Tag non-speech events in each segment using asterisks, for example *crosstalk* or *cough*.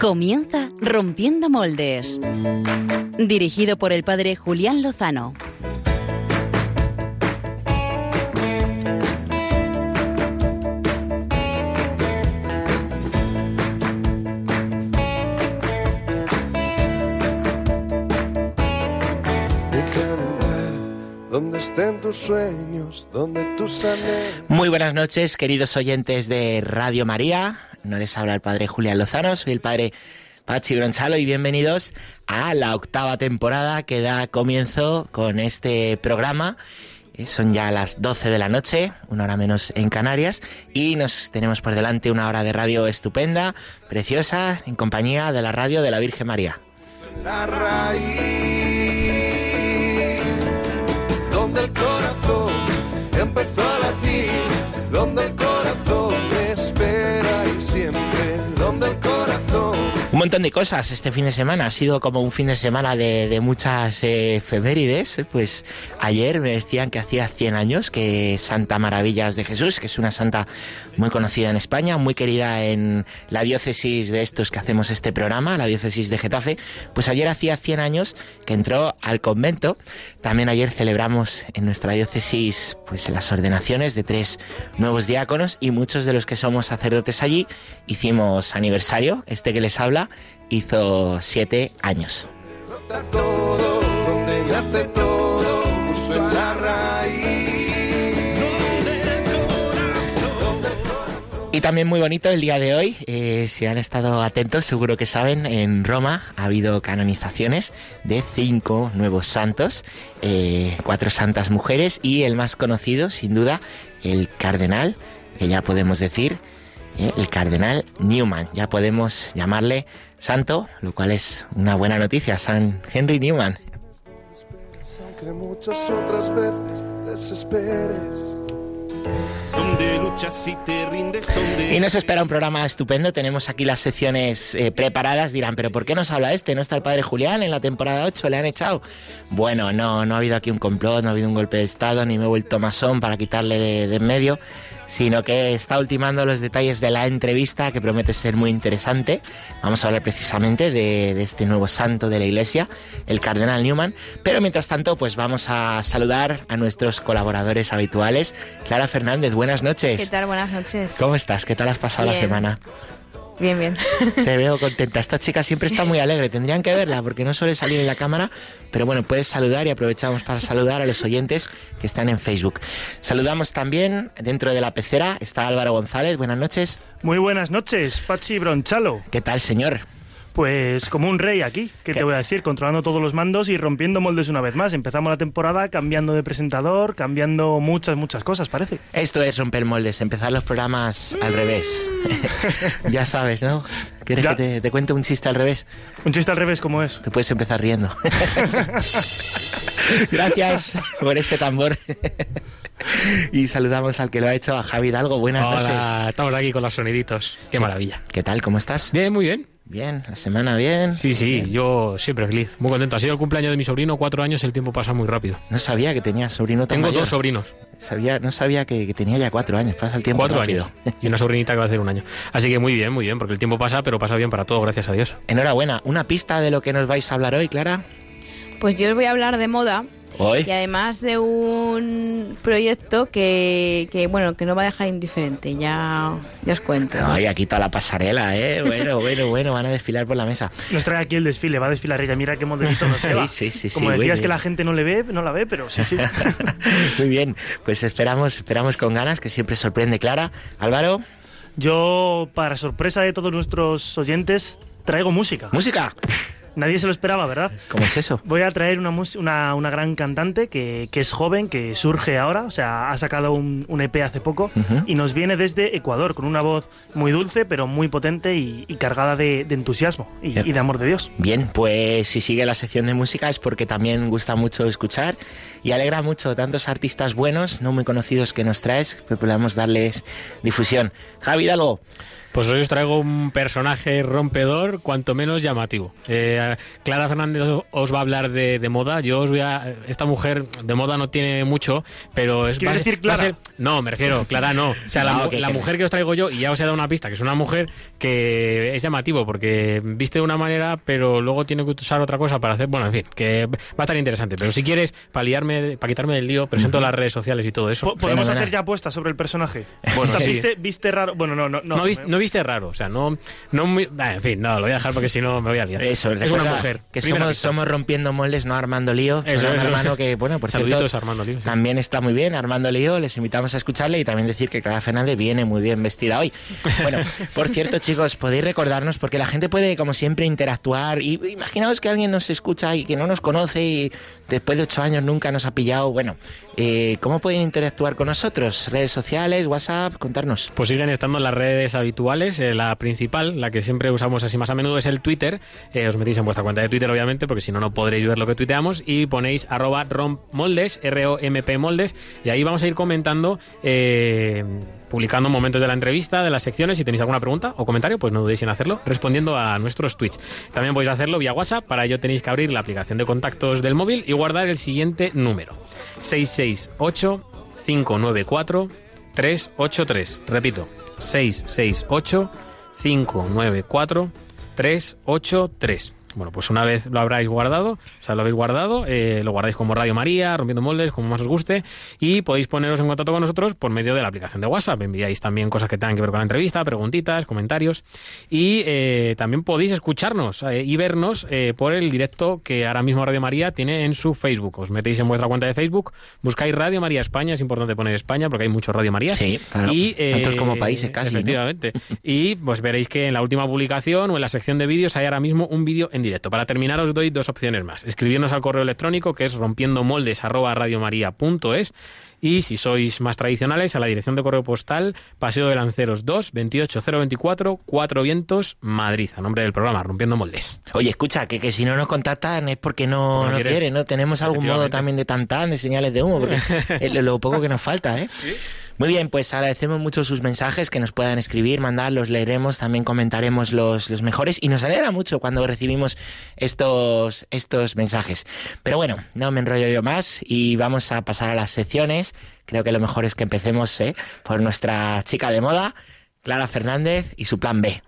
Comienza Rompiendo Moldes. Dirigido por el padre Julián Lozano. donde estén tus sueños, donde tus anhelos. Muy buenas noches, queridos oyentes de Radio María. No les habla el padre Julián Lozano, soy el padre Pachi Bronchalo y bienvenidos a la octava temporada que da comienzo con este programa. Eh, Son ya las 12 de la noche, una hora menos en Canarias, y nos tenemos por delante una hora de radio estupenda, preciosa, en compañía de la radio de la Virgen María. La raíz, Un montón de cosas este fin de semana. Ha sido como un fin de semana de, de muchas eh, efemérides. Pues ayer me decían que hacía 100 años que Santa Maravillas de Jesús, que es una santa muy conocida en España, muy querida en la diócesis de estos que hacemos este programa, la diócesis de Getafe, pues ayer hacía 100 años que entró al convento. También ayer celebramos en nuestra diócesis pues las ordenaciones de tres nuevos diáconos y muchos de los que somos sacerdotes allí hicimos aniversario. Este que les habla hizo siete años. Y también muy bonito el día de hoy, eh, si han estado atentos seguro que saben, en Roma ha habido canonizaciones de cinco nuevos santos, eh, cuatro santas mujeres y el más conocido, sin duda, el cardenal, que ya podemos decir, eh, el cardenal Newman, ya podemos llamarle santo, lo cual es una buena noticia, San Henry Newman. Aunque muchas otras veces desesperes. Donde luchas y te rindes, donde... Y nos espera un programa estupendo. Tenemos aquí las secciones eh, preparadas. Dirán, ¿pero por qué nos habla este? ¿No está el padre Julián en la temporada 8? ¿Le han echado? Bueno, no, no ha habido aquí un complot, no ha habido un golpe de Estado, ni me he vuelto masón para quitarle de, de en medio, sino que está ultimando los detalles de la entrevista que promete ser muy interesante. Vamos a hablar precisamente de, de este nuevo santo de la iglesia, el cardenal Newman. Pero mientras tanto, pues vamos a saludar a nuestros colaboradores habituales. Clara Fernández, buenas noches. ¿Qué tal? Buenas noches. ¿Cómo estás? ¿Qué tal has pasado la semana? Bien, bien. *laughs* Te veo contenta. Esta chica siempre está muy alegre. Tendrían que verla porque no suele salir en la cámara. Pero bueno, puedes saludar y aprovechamos para saludar a los oyentes que están en Facebook. Saludamos también dentro de la pecera. Está Álvaro González. Buenas noches. Muy buenas noches, Pachi Bronchalo. ¿Qué tal, señor? Pues como un rey aquí, ¿qué ¿Qué? te voy a decir? Controlando todos los mandos y rompiendo moldes una vez más. Empezamos la temporada cambiando de presentador, cambiando muchas, muchas cosas, parece. Esto es romper moldes, empezar los programas al revés. *laughs* ya sabes, ¿no? ¿Quieres Ya. que te, te cuente un chiste al revés? Un chiste al revés, como es? Te puedes empezar riendo. *laughs* Gracias por ese tambor. y saludamos al que lo ha hecho, a Javi Hidalgo. Buenas noches. Hola, estamos aquí con los soniditos. Qué maravilla. ¿Qué tal? ¿Cómo estás? Bien, muy bien. Bien, la semana bien. Sí, sí, yo siempre feliz, muy contento. Ha sido el cumpleaños de mi sobrino, cuatro años, el tiempo pasa muy rápido. No sabía que tenía sobrino tan Tengo mayor. dos sobrinos, Sabía, no sabía que, que tenía ya cuatro años. Pasa el tiempo cuatro rápido. años, y una sobrinita que va a hacer un año. Así que muy bien, muy bien, porque el tiempo pasa, pero pasa bien para todo, gracias a Dios. Enhorabuena. Una pista de lo que nos vais a hablar hoy, Clara. Pues yo os voy a hablar de moda Hoy. y además de un proyecto que, que, bueno, que no va a dejar indiferente. Ya, ya os cuento. Ay, aquí toda la pasarela, ¿eh? Bueno, bueno, bueno, van a desfilar por la mesa. Nos trae aquí el desfile, va a desfilar ella. Mira qué modelito nos *laughs* lleva. Sí, sí, sí, Como sí, decías que la gente no le ve, no la ve, pero sí, sí. *laughs* Muy bien, pues esperamos, esperamos con ganas, que siempre sorprende Clara. Álvaro, Yo, para sorpresa de todos nuestros oyentes, traigo música. música. Nadie se lo esperaba, ¿verdad? ¿Cómo es eso? Voy a traer una, una, una gran cantante que, que es joven, que surge ahora, o sea, ha sacado un, un EP hace poco Ujú. y nos viene desde Ecuador con una voz muy dulce, pero muy potente y, y cargada de, de entusiasmo y, y de amor de Dios. Bien, pues si sigue la sección de música es porque también gusta mucho escuchar y alegra mucho tantos artistas buenos, no muy conocidos que nos traes, que podamos darles difusión. Javi Hidalgo, Pues hoy os traigo un personaje rompedor, cuanto menos llamativo. Eh, Clara Fernández os va a hablar de, de moda. Yo os voy a. Esta mujer de moda no tiene mucho, pero es. ¿Quieres va decir va a Clara? ser- no, me refiero, Clara no. O sea, la, No, que- mujer que os traigo yo, y ya os he dado una pista, que es una mujer que es llamativo, porque viste de una manera, pero luego tiene que usar otra cosa para hacer. Bueno, en fin, que va a estar interesante. Pero si quieres, para liarme, para quitarme del lío, presento las redes sociales y todo eso. Po- ¿Podemos Fenomenal. hacer ya apuestas sobre el personaje? *laughs* Bueno, o sea, sí. ¿viste, viste raro? Bueno, no, no. No, No, vis- no viste raro, o sea, no, no muy- ah, en fin, no, lo voy a dejar porque si no me voy a liar. Eso, es una mujer. Que somos, somos rompiendo moldes, no armando lío. Eso, eso. hermano que, bueno, por Saluditos cierto, Armando Lío, sí. también está muy bien, Armando Lío. Les invitamos a escucharle y también decir que Clara Fernández viene muy bien vestida hoy. *laughs* Bueno, por cierto, chicos, podéis recordarnos porque la gente puede, como siempre, interactuar. Y imaginaos que alguien nos escucha y que no nos conoce y después de ocho años nunca nos ha pillado. Bueno, eh, ¿cómo pueden interactuar con nosotros? Redes sociales, WhatsApp, contarnos. Pues siguen estando en las redes habituales. eh, la principal, la que siempre usamos así más a menudo, es el Twitter. Eh, os metéis en vuestra cuenta de Twitter, obviamente, porque si no, no podréis ver lo que tuiteamos. Y ponéis arroba rompmoldes, R-O-M-P moldes. Y ahí vamos a ir comentando, publicando momentos de la entrevista, de las secciones. Si tenéis alguna pregunta o comentario, pues no dudéis en hacerlo, respondiendo a nuestros tweets. También podéis hacerlo vía WhatsApp. Para ello tenéis que abrir la aplicación de contactos del móvil y guardar el siguiente número. 668 594 383. Repito, 668 594 383. Bueno, pues una vez lo habráis guardado, o sea, lo habéis guardado, eh, lo guardáis como Radio María, rompiendo moldes, como más os guste, y podéis poneros en contacto con nosotros por medio de la aplicación de WhatsApp. Enviáis también cosas que tengan que ver con la entrevista, preguntitas, comentarios, y eh, también podéis escucharnos eh, y vernos por el directo que ahora mismo Radio María tiene en su Facebook. Os metéis en vuestra cuenta de Facebook, buscáis Radio María España, es importante poner España porque hay muchos Radio María. Sí, claro. Y, Tantos como países casi, ¿no? Efectivamente. Y pues veréis que en la última publicación o en la sección de vídeos hay ahora mismo un vídeo en directo. Para terminar os doy dos opciones más. Escribirnos al correo electrónico que es rompiendomoldes@radiomaria.es y si sois más tradicionales a la dirección de correo postal Paseo de Lanceros 2 28024 Cuatro Vientos Madrid a nombre del programa Rompiendo Moldes. Oye, escucha, que, que si no nos contactan es porque no, Porque no no quiere. quiere, ¿no? Tenemos algún modo también de tantán, de señales de humo, porque *laughs* es lo, lo poco que nos falta, ¿eh? Muy bien, pues agradecemos mucho sus mensajes que nos puedan escribir, mandar, los leeremos, también comentaremos los, los mejores y nos alegra mucho cuando recibimos estos, estos mensajes. Pero bueno, no me enrollo yo más y vamos a pasar a las secciones. Creo que lo mejor es que empecemos ¿eh? por nuestra chica de moda, Clara Fernández y su plan B.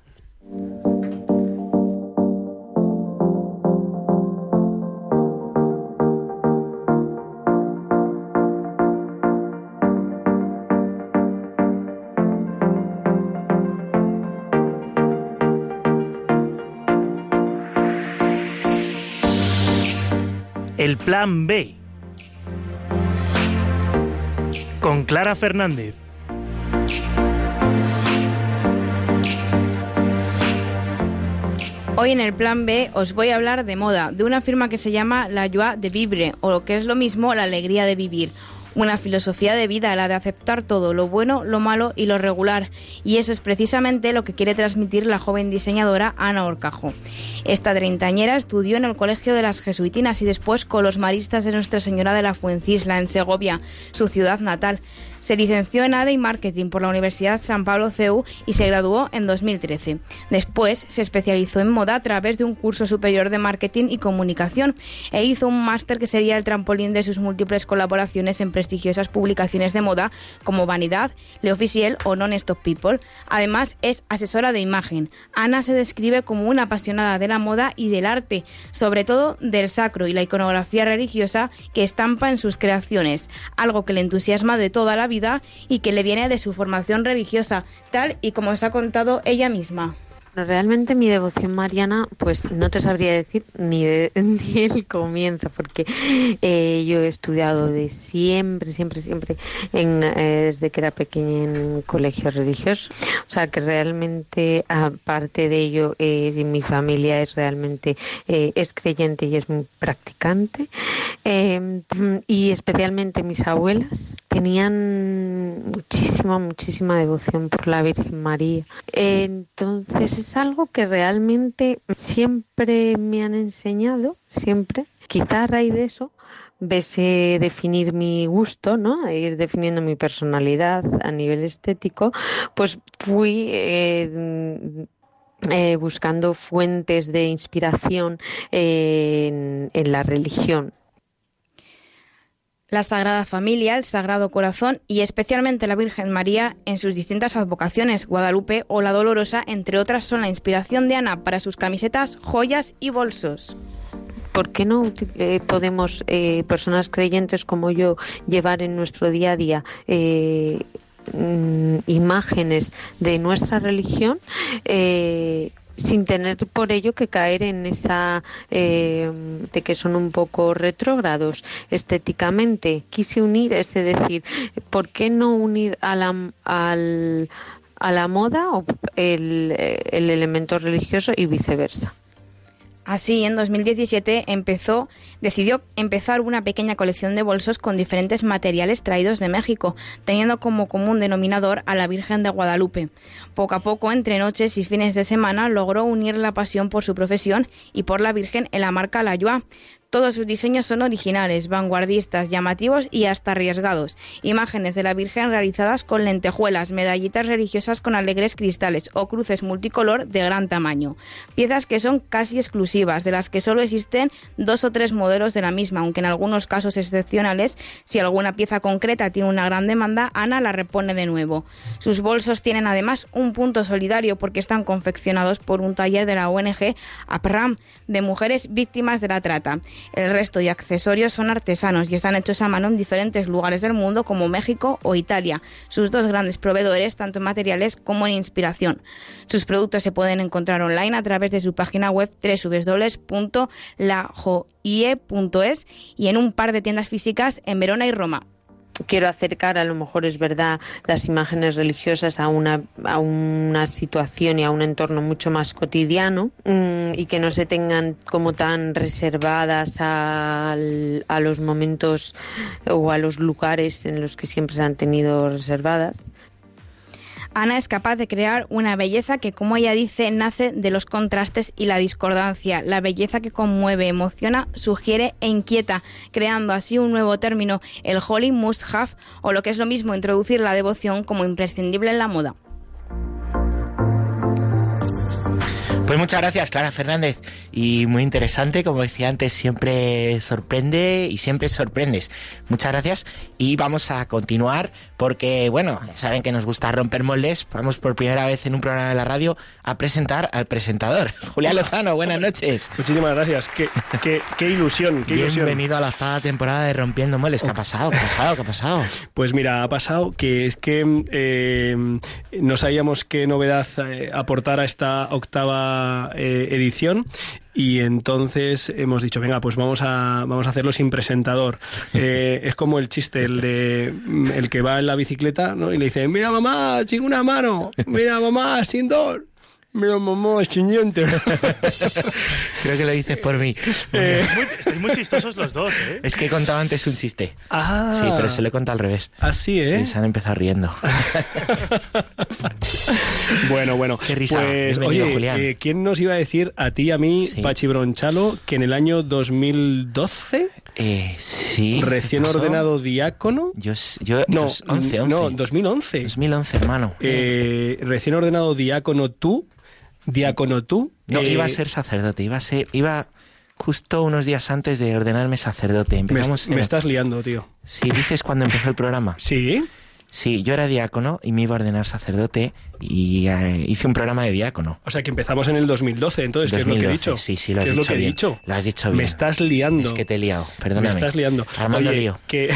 plan B. Con Clara Fernández. Hoy en el plan B os voy a hablar de moda, de una firma que se llama La Joie de Vivre, o lo que es lo mismo, la alegría de vivir. Una filosofía de vida, la de aceptar todo, lo bueno, lo malo y lo regular. Y eso es precisamente lo que quiere transmitir la joven diseñadora Ana Orcajo. Esta treintañera estudió en el Colegio de las Jesuitinas y después con los maristas de Nuestra Señora de la Fuencisla, en Segovia, su ciudad natal. Se licenció en ADE y Marketing por la Universidad San Pablo CEU y se graduó en 2013. Después se especializó en moda a través de un curso superior de Marketing y Comunicación e hizo un máster que sería el trampolín de sus múltiples colaboraciones en prestigiosas publicaciones de moda como Vanidad, Le Officiel o Non Stop People. Además es asesora de imagen. Ana se describe como una apasionada de la moda y del arte, sobre todo del sacro y la iconografía religiosa que estampa en sus creaciones, algo que le entusiasma de toda la vida y que le viene de su formación religiosa, tal y como os ha contado ella misma. Bueno, Realmente mi devoción mariana, pues no te sabría decir ni, de- *laughs* ni el comienzo, porque eh, yo he estudiado de siempre, siempre, siempre, en, eh, desde que era pequeña en colegios religiosos. O sea que realmente, aparte de ello, eh, de mi familia es realmente eh, es creyente y es muy practicante. Eh, y especialmente mis abuelas tenían muchísima, muchísima devoción por la Virgen María. Entonces es algo que realmente siempre me han enseñado, siempre. Quizá a raíz de eso, ves definir mi gusto, ¿no? E ir definiendo mi personalidad a nivel estético, pues fui eh, eh, buscando fuentes de inspiración en, en la religión, la Sagrada Familia, el Sagrado Corazón y especialmente la Virgen María en sus distintas advocaciones, Guadalupe o la Dolorosa, entre otras, son la inspiración de Ana para sus camisetas, joyas y bolsos. ¿Por qué no eh, podemos, eh, personas creyentes como yo, llevar en nuestro día a día eh, mm, imágenes de nuestra religión? Sin tener por ello que caer en esa eh, de que son un poco retrógrados estéticamente. Quise unir ese decir, ¿por qué no unir a la, al, a la moda el, el elemento religioso y viceversa? Así, en 2017 empezó, decidió empezar una pequeña colección de bolsos con diferentes materiales traídos de México, teniendo como común denominador a la Virgen de Guadalupe. Poco a poco, entre noches y fines de semana, logró unir la pasión por su profesión y por la Virgen en la marca La todos sus diseños son originales, vanguardistas, llamativos y hasta arriesgados. Imágenes de la Virgen realizadas con lentejuelas, medallitas religiosas con alegres cristales o cruces multicolor de gran tamaño. Piezas que son casi exclusivas, de las que solo existen dos o tres modelos de la misma, aunque en algunos casos excepcionales, si alguna pieza concreta tiene una gran demanda, Ana la repone de nuevo. Sus bolsos tienen además un punto solidario porque están confeccionados por un taller de la ONG APRAM de mujeres víctimas de la trata. El resto de accesorios son artesanos y están hechos a mano en diferentes lugares del mundo como México o Italia, sus dos grandes proveedores tanto en materiales como en inspiración. Sus productos se pueden encontrar online a través de su página web www.lajoie.es y en un par de tiendas físicas en Verona y Roma quiero acercar, a lo mejor es verdad, las imágenes religiosas a una, a una situación y a un entorno mucho más cotidiano mm, y que no se tengan como tan reservadas a los momentos o a los lugares en los que siempre se han tenido reservadas. Ana es capaz de crear una belleza que, como ella dice, nace de los contrastes y la discordancia, la belleza que conmueve, emociona, sugiere e inquieta, creando así un nuevo término, el Holy Must Have, o lo que es lo mismo, introducir la devoción como imprescindible en la moda. Pues muchas gracias, Clara Fernández. Y muy interesante, como decía antes, siempre sorprende y siempre sorprendes. Muchas gracias. Y vamos a continuar porque, bueno, saben que nos gusta romper moldes. Vamos por primera vez en un programa de la radio a presentar al presentador. *laughs* Julián Lozano, buenas noches. Muchísimas gracias. Qué, qué, qué ilusión, qué Bienvenido a la octava temporada de Rompiendo Moldes. ¿Qué ha pasado? ¿Qué ha pasado? ¿Qué ha pasado? Pues mira, ha pasado que es que eh, no sabíamos qué novedad eh, aportar a esta octava eh, edición y entonces hemos dicho venga pues vamos a vamos a hacerlo sin presentador *laughs* eh, es como el chiste el de el que va en la bicicleta ¿no? y le dice mira mamá sin una mano mira mamá sin dos Mira, mamá, chiñente. Creo que lo dices por mí. Eh, estáis muy chistosos los dos, ¿eh? Es que he contado antes un chiste. Ah. Sí, pero se lo he contado al revés. Así, ¿eh? Sí, se han empezado riendo. *laughs* bueno, bueno. Qué risa. Pues, Bienvenido, oye, Julián. eh, ¿quién nos iba a decir a ti y a mí, Sí. Pachi Bronchalo, que en el año 2012, Eh, sí. recién ordenado diácono... Yo, yo No, dos- 11, 11. no, 2011. 2011, hermano. Eh, recién ordenado diácono tú, diácono tú. no, eh, iba a ser sacerdote, iba a ser, iba justo unos días antes de ordenarme sacerdote. Me, Empezamos. me en- estás liando, tío. Sí, dices cuando empezó el programa. Sí. Sí, yo era diácono y me iba a ordenar sacerdote y eh, hice un programa de diácono. O sea, que empezamos en el 2012, entonces, ¿qué es lo que he 2012, dicho? Sí, sí, lo has ¿Qué es dicho lo que bien. he dicho? Lo has dicho Me bien. estás liando. Es que te he liado, perdóname. Me estás liando. Armando Oye, Lío. Que...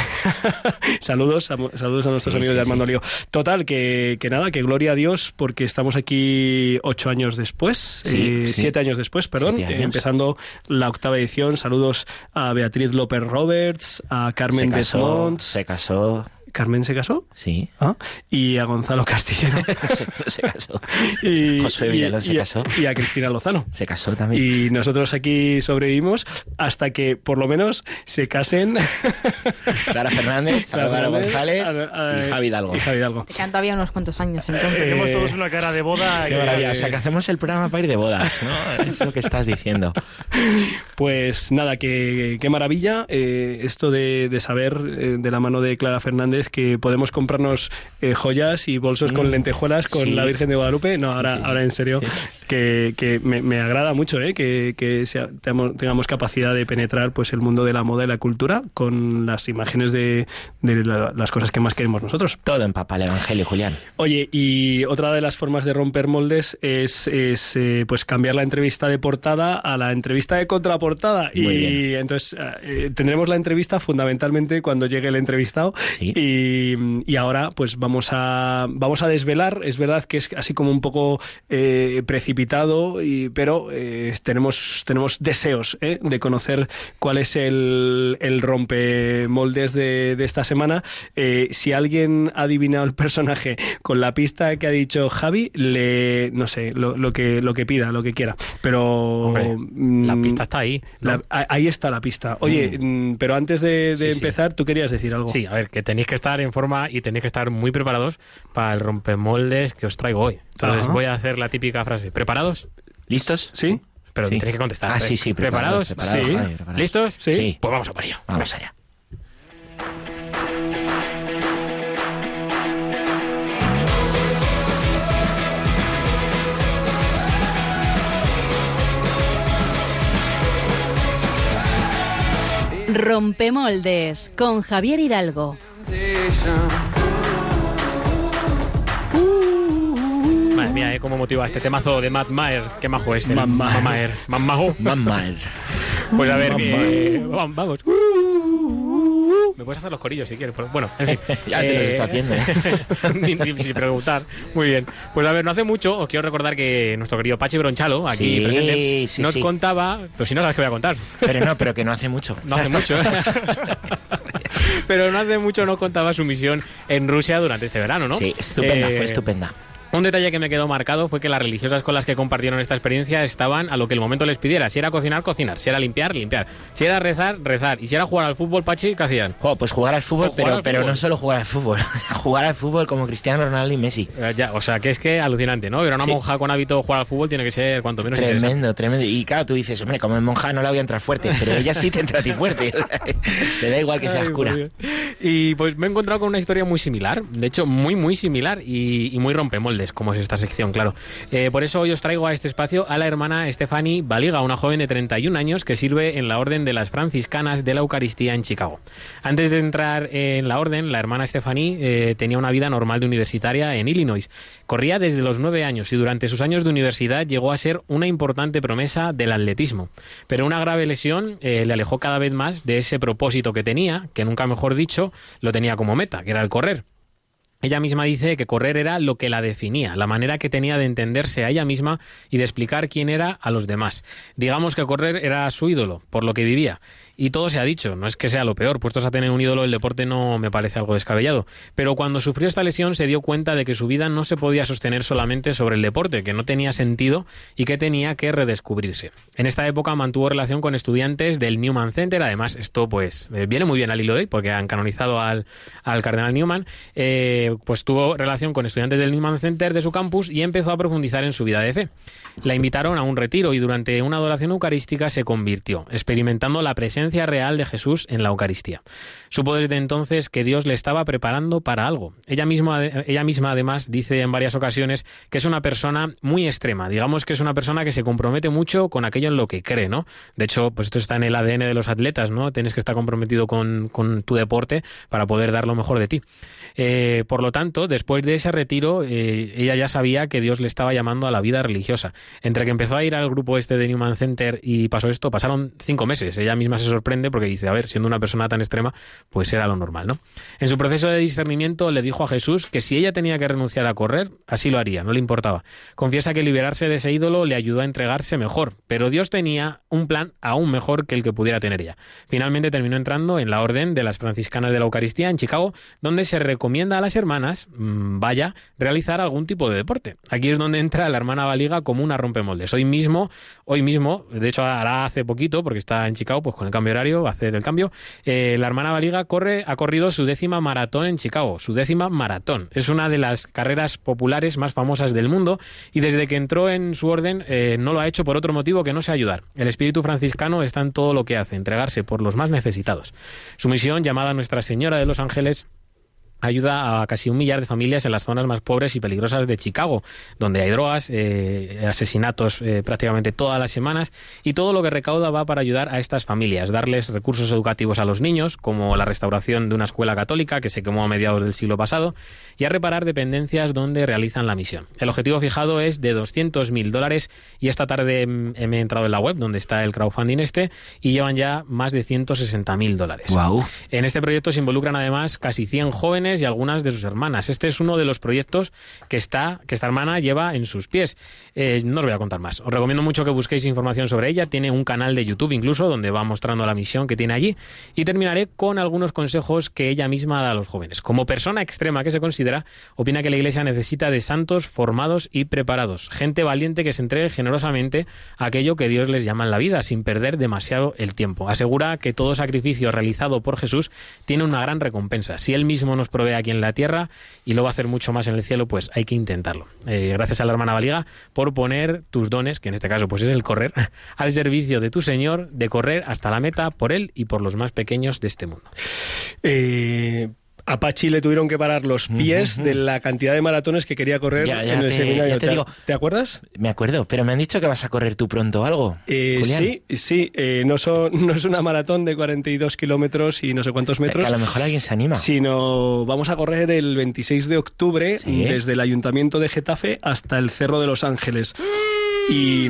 *laughs* saludos, a, saludos a nuestros Sí, amigos sí, de Armando sí. Lío. Total, que, que nada, que gloria a Dios porque estamos aquí ocho años después, Sí, eh, siete años después, perdón, eh, empezando la octava edición. Saludos a Beatriz López Roberts, a Carmen Desmonts. se casó. Carmen se casó. Sí. ¿ah? Y a Gonzalo Castillero. *laughs* se, se casó. *laughs* y, Josué y- Villalón se y a- casó. Y a Cristina Lozano. Se casó también. Y nosotros aquí sobrevivimos hasta que por lo menos se casen *laughs* Clara Fernández, Álvaro González a- a- y Javi Hidalgo. y Javi Hidalgo. Te quedan todavía unos cuantos años entonces. Tenemos Eh, todos una cara de boda. Qué que- maravilla. O sea, que hacemos el programa para ir de bodas, ¿no? Es lo que estás diciendo. Pues nada, que- qué maravilla eh, esto de, de saber eh, de la mano de Clara Fernández que podemos comprarnos eh, joyas y bolsos con Mm, lentejuelas con sí. la Virgen de Guadalupe. No, ahora, sí. ahora en serio, que, que me, me agrada mucho eh, que, que sea- tengamos, tengamos capacidad de penetrar pues el mundo de la moda y la cultura con las imágenes de, de la- las cosas que más queremos nosotros. Todo en papa el evangelio, Julián. Oye, y otra de las formas de romper moldes es, es, eh, pues cambiar la entrevista de portada a la entrevista de contraportada. Muy y bien. entonces eh, tendremos la entrevista fundamentalmente cuando llegue el entrevistado. Sí. Y, y ahora pues vamos a vamos a desvelar. Es verdad que es así como un poco eh, precipitado, y, pero eh, tenemos tenemos deseos ¿eh? de conocer cuál es el, el rompemoldes de, de esta semana. Eh, si alguien ha adivinado el personaje con la pista que ha dicho Javi, le no sé lo, lo que lo que pida, lo que quiera. Pero Hombre, mm, la pista está ahí. ¿no? la- a- ahí está la pista. Oye, mm, pero antes de, de Sí, sí. empezar, tú querías decir algo. Sí, a ver, que tenéis que estar en forma y tenéis que estar muy preparados para el rompemoldes que os traigo hoy. Entonces Ajá. voy a hacer la típica frase. ¿Preparados? ¿Listos? ¿Sí? Pero Sí. tenéis que contestar. Ah, sí, sí, ¿Preparados? preparados, Sí. Preparados. ¿Listos? Sí. Sí. Pues vamos a por ello. Vamos allá. Rompemoldes con Javier Hidalgo. Madre mía, ¿eh? ¿Cómo motiva este temazo de Matt Maher? Qué majo es Matt Maher. Matt Maher. Pues a ver, que... Vamos. Me puedes hacer los corillos si quieres. pero Bueno, en fin. *laughs* Ya te los está haciendo, ¿eh? *laughs* Sin preguntar. Muy bien. Pues a ver, no hace mucho, os quiero recordar que nuestro querido Pachi Bronchalo, aquí Sí, presente, sí, nos sí. contaba, pero si no sabes qué voy a contar. Pero no, pero que no hace mucho. No hace mucho. ¿eh? *laughs* Pero no hace mucho nos contaba su misión en Rusia durante este verano, ¿no? Sí, estupenda, Eh, fue estupenda. Un detalle que me quedó marcado fue que las religiosas con las que compartieron esta experiencia estaban a lo que el momento les pidiera. Si era cocinar, cocinar. Si era limpiar, limpiar. Si era rezar, rezar. Y si era jugar al fútbol, Pachi, ¿qué hacían? Jo, pues jugar al fútbol, jugar pero, al pero fútbol. no solo jugar al fútbol. *laughs* jugar al fútbol como Cristiano Ronaldo y Messi. Eh, ya, o sea, que es que alucinante, ¿no? Pero una Sí. monja con hábito de jugar al fútbol tiene que ser cuanto menos. Tremendo, tremendo. Y claro, tú dices, hombre, como es monja no la voy a entrar fuerte, pero ella sí te entra a ti fuerte. *laughs* Te da igual que seas Ay, cura. Y pues me he encontrado con una historia muy similar, de hecho muy muy similar y, y muy como es esta sección, claro. Eh, por eso hoy os traigo a este espacio a la hermana Stephanie Baliga, una joven de 31 años que sirve en la Orden de las Franciscanas de la Eucaristía en Chicago. Antes de entrar en la orden, la hermana Stephanie eh, tenía una vida normal de universitaria en Illinois. Corría desde los 9 años y durante sus años de universidad llegó a ser una importante promesa del atletismo. Pero una grave lesión eh, le alejó cada vez más de ese propósito que tenía, que nunca mejor dicho, lo tenía como meta, que era el correr. Ella misma dice que correr era lo que la definía, la manera que tenía de entenderse a ella misma y de explicar quién era a los demás. Digamos que correr era su ídolo, por lo que vivía. Y todo se ha dicho, no es que sea lo peor, puestos a tener un ídolo el deporte no me parece algo descabellado. Pero cuando sufrió esta lesión se dio cuenta de que su vida no se podía sostener solamente sobre el deporte, que no tenía sentido y que tenía que redescubrirse. En esta época mantuvo relación con estudiantes del Newman Center, además esto pues eh, viene muy bien al hilo de hoy porque han canonizado al, al cardenal Newman, eh, pues tuvo relación con estudiantes del Newman Center de su campus y empezó a profundizar en su vida de fe. La invitaron a un retiro y durante una adoración eucarística se convirtió, experimentando la presencia real de Jesús en la Eucaristía. Supo desde entonces que Dios le estaba preparando para algo. Ella misma, ella misma además dice en varias ocasiones que es una persona muy extrema, digamos que es una persona que se compromete mucho con aquello en lo que cree, ¿no? De hecho, pues esto está en el ADN de los atletas, ¿no? Tienes que estar comprometido con, con tu deporte para poder dar lo mejor de ti. Eh, por lo tanto, después de ese retiro, eh, ella ya sabía que Dios le estaba llamando a la vida religiosa. Entre que empezó a ir al grupo este de Newman Center y pasó esto, pasaron cinco meses. Ella misma se sorprende porque dice, a ver, siendo una persona tan extrema, pues era lo normal, ¿no? En su proceso de discernimiento le dijo a Jesús que si ella tenía que renunciar a correr, así lo haría, no le importaba. Confiesa que liberarse de ese ídolo le ayudó a entregarse mejor, pero Dios tenía un plan aún mejor que el que pudiera tener ella. Finalmente terminó entrando en la orden de las franciscanas de la Eucaristía en Chicago, donde se recomienda a las hermanas, mmm, vaya, realizar algún tipo de deporte. Aquí es donde entra la hermana Valiga como una rompemoldes. Hoy mismo, hoy mismo, de hecho hará hace poquito, porque está en Chicago, pues con el cambio horario, hacer el cambio, eh, la hermana Valiga corre, ha corrido su décima maratón en Chicago, su décima maratón. Es una de las carreras populares más famosas del mundo y desde que entró en su orden eh, no lo ha hecho por otro motivo que no sea ayudar. El espíritu franciscano está en todo lo que hace, entregarse por los más necesitados. Su misión, llamada Nuestra Señora de los Ángeles, ayuda a casi un millar de familias en las zonas más pobres y peligrosas de Chicago, donde hay drogas, eh, asesinatos eh, prácticamente todas las semanas y todo lo que recauda va para ayudar a estas familias, darles recursos educativos a los niños, como la restauración de una escuela católica que se quemó a mediados del siglo pasado, y a reparar dependencias donde realizan la misión. El objetivo fijado es de 200.000 dólares y esta tarde mm, me he entrado en la web donde está el crowdfunding este y llevan ya más de 160.000 dólares. Wow. En este proyecto se involucran además casi 100 jóvenes y algunas de sus hermanas. Este es uno de los proyectos que, está, que esta hermana lleva en sus pies. Eh, no os voy a contar más. Os recomiendo mucho que busquéis información sobre ella. Tiene un canal de YouTube incluso donde va mostrando la misión que tiene allí. Y terminaré con algunos consejos que ella misma da a los jóvenes. Como persona extrema que se considera, opina que la Iglesia necesita de santos formados y preparados. Gente valiente que se entregue generosamente a aquello que Dios les llama en la vida, sin perder demasiado el tiempo. Asegura que todo sacrificio realizado por Jesús tiene una gran recompensa. Si Él mismo nos provee aquí en la tierra y lo va a hacer mucho más en el cielo, pues hay que intentarlo. Eh, gracias a la hermana Valiga por poner tus dones, que en este caso pues es el correr, *laughs* al servicio de tu Señor, de correr hasta la meta por Él y por los más pequeños de este mundo. Eh, a Pachi le tuvieron que parar los pies de la cantidad de maratones que quería correr Ya, ya en el te- seminario. te digo. ¿Te acuerdas? Me acuerdo, pero me han dicho que vas a correr tú pronto algo. Eh, sí, sí. eh, no, son, *laughs* no es una maratón de 42 kilómetros y no sé cuántos Que metros. a lo mejor alguien se anima. Sino vamos a correr el 26 de octubre Sí. desde el Ayuntamiento de Getafe hasta el Cerro de los Ángeles. Y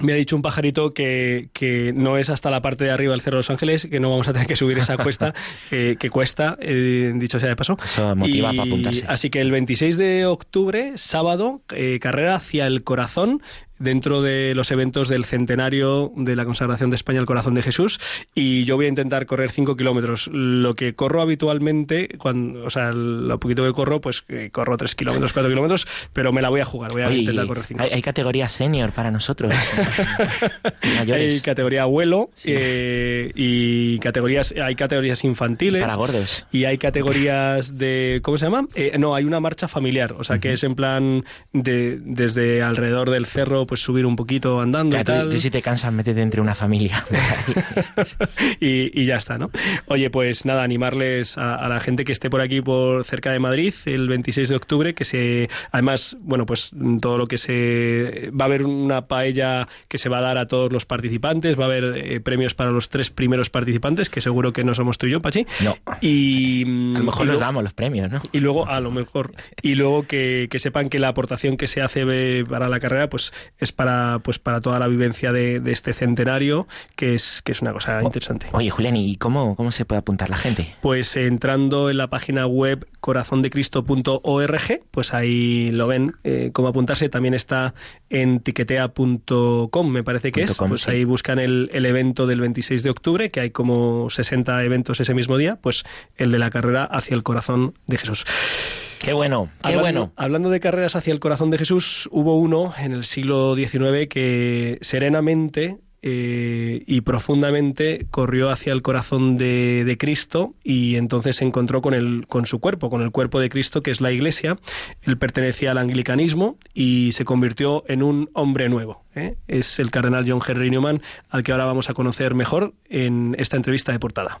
me ha dicho un pajarito que, que no es hasta la parte de arriba del Cerro de los Ángeles, que no vamos a tener que subir esa cuesta, *laughs* que, que cuesta, eh, dicho sea de paso. Eso motiva Y para apuntarse. Así que el 26 de octubre, sábado, eh, carrera hacia el corazón dentro de los eventos del centenario de la consagración de España al corazón de Jesús y yo voy a intentar correr 5 kilómetros. Lo que corro habitualmente, cuando, o sea, lo poquito que corro, pues eh, corro 3 kilómetros, 4 kilómetros, pero me la voy a jugar, voy a Oye, intentar correr 5. hay, hay categoría senior para nosotros. *laughs* Hay Mayores. categoría abuelo Sí. eh, y categorías hay categorías infantiles Para gordos. y hay categorías de ¿cómo se llama? Eh, no, hay una marcha familiar, o sea que es en plan de desde alrededor del cerro pues subir un poquito andando Ya, y tú, tal tú si te cansas, métete entre una familia. *laughs* y, y ya está, ¿no? Oye, pues nada, animarles a, a la gente que esté por aquí, por cerca de Madrid, el 26 de octubre, que se, además, bueno, pues todo lo que se, va a haber una paella que se va a dar a todos los participantes, va a haber eh, premios para los tres primeros participantes, que seguro que no somos tú y yo, Pachi. No. Y A lo mejor nos damos los premios, ¿no? y luego, a lo mejor, y luego que, que sepan que la aportación que se hace eh, para la carrera, pues es para, pues para toda la vivencia de, de este centenario, que es, que es una cosa interesante. Oye, Julián, ¿y cómo, cómo se puede apuntar la gente? Pues entrando en la página web corazondecristo.org, pues ahí lo ven eh, cómo apuntarse. También está en tiquetea.com, me parece que es. com, pues sí. ahí buscan el, el evento del 26 de octubre, que hay como 60 eventos ese mismo día, pues el de la carrera hacia el corazón de Jesús. Qué bueno, qué Hablando- bueno. Hablando de carreras hacia el corazón de Jesús, hubo uno en el siglo XIX que serenamente eh, y profundamente corrió hacia el corazón de, de Cristo y entonces se encontró con, el, con su cuerpo, con el cuerpo de Cristo, que es la Iglesia. Él pertenecía al anglicanismo y se convirtió en un hombre nuevo. ¿eh? Es el cardenal John Henry Newman, al que ahora vamos a conocer mejor en esta entrevista de portada.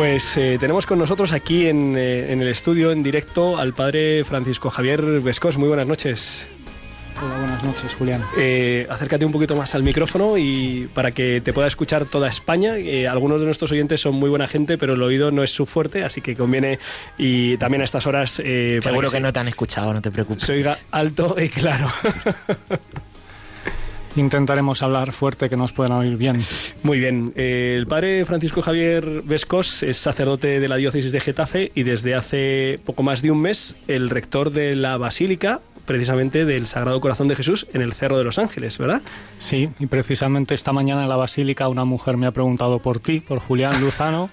Pues eh, tenemos con nosotros aquí en, eh, en el estudio, en directo, al padre Francisco Javier Vescos. Muy buenas noches. Hola, buenas noches, Julián. Eh, acércate un poquito más al micrófono y para que te pueda escuchar toda España. Eh, algunos de nuestros oyentes son muy buena gente, pero el oído no es su fuerte, así que conviene y también a estas horas. eh, Seguro que se- no te han escuchado, no te preocupes. se oiga alto y claro. *laughs* Intentaremos hablar fuerte que nos puedan oír bien. Muy bien. Eh, el padre Francisco Javier Vescos es sacerdote de la diócesis de Getafe y desde hace poco más de un mes el rector de la Basílica, precisamente del Sagrado Corazón de Jesús, en el Cerro de los Ángeles, ¿verdad? Sí, y precisamente esta mañana en la Basílica una mujer me ha preguntado por ti, por Julián Luzano,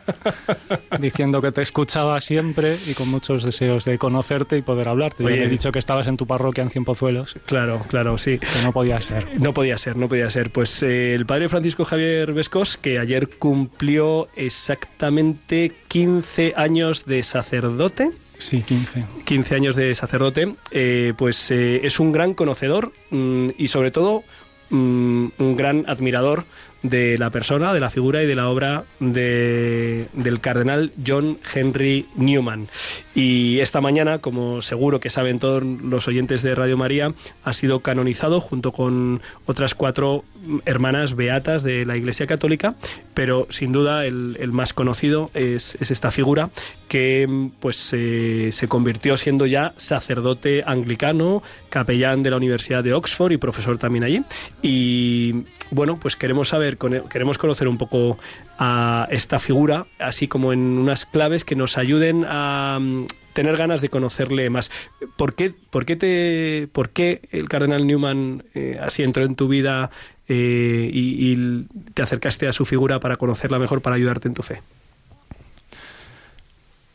*laughs* diciendo que te escuchaba siempre y con muchos deseos de conocerte y poder hablarte. Yo Oye. le he dicho que estabas en tu parroquia en Cienpozuelos, Claro, claro, sí. que no podía ser. No podía ser, no podía ser. Pues eh, el padre Francisco Javier Vescos, que ayer cumplió exactamente 15 años de sacerdote, Sí, 15. 15 años de sacerdote, eh, pues eh, es un gran conocedor mm, y sobre todo mm, un gran admirador de la persona, de la figura y de la obra de- del cardenal John Henry Newman. Y esta mañana, como seguro que saben todos los oyentes de Radio María, ha sido canonizado junto con otras cuatro hermanas beatas de la Iglesia Católica, pero sin duda el, el más conocido es, es esta figura que pues eh, se convirtió siendo ya sacerdote anglicano, capellán de la Universidad de Oxford y profesor también allí. Y bueno, pues queremos saber, queremos conocer un poco a esta figura, así como en unas claves que nos ayuden a mm, tener ganas de conocerle más. ¿Por qué, por qué, te, por qué el cardenal Newman eh, así entró en tu vida eh, y, y te acercaste a su figura para conocerla mejor, para ayudarte en tu fe?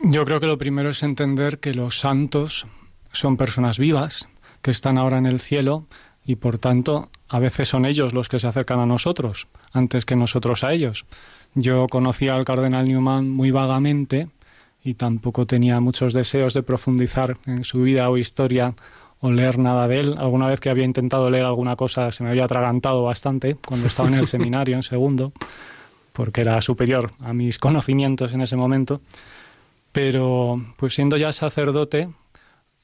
Yo creo que lo primero es entender que los santos son personas vivas, que están ahora en el cielo y por tanto a veces son ellos los que se acercan a nosotros antes que nosotros a ellos. Yo conocía al cardenal Newman muy vagamente y tampoco tenía muchos deseos de profundizar en su vida o historia o leer nada de él. Alguna vez que había intentado leer alguna cosa se me había atragantado bastante cuando estaba en el *laughs* seminario en segundo, porque era superior a mis conocimientos en ese momento. Pero pues siendo ya sacerdote,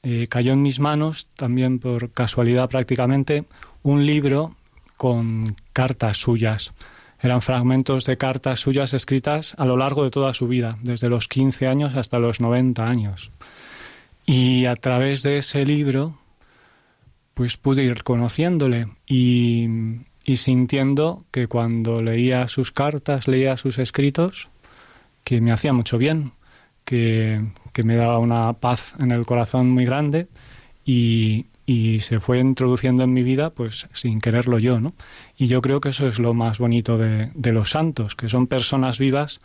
eh, cayó en mis manos, también por casualidad prácticamente, un libro con cartas suyas. Eran fragmentos de cartas suyas escritas a lo largo de toda su vida, desde los 15 años hasta los 90 años. Y a través de ese libro, pues pude ir conociéndole y, y sintiendo que cuando leía sus cartas, leía sus escritos, que me hacía mucho bien, que, que me daba una paz en el corazón muy grande y, y se fue introduciendo en mi vida pues sin quererlo yo, ¿no? Y yo creo que eso es lo más bonito de, de los santos, que son personas vivas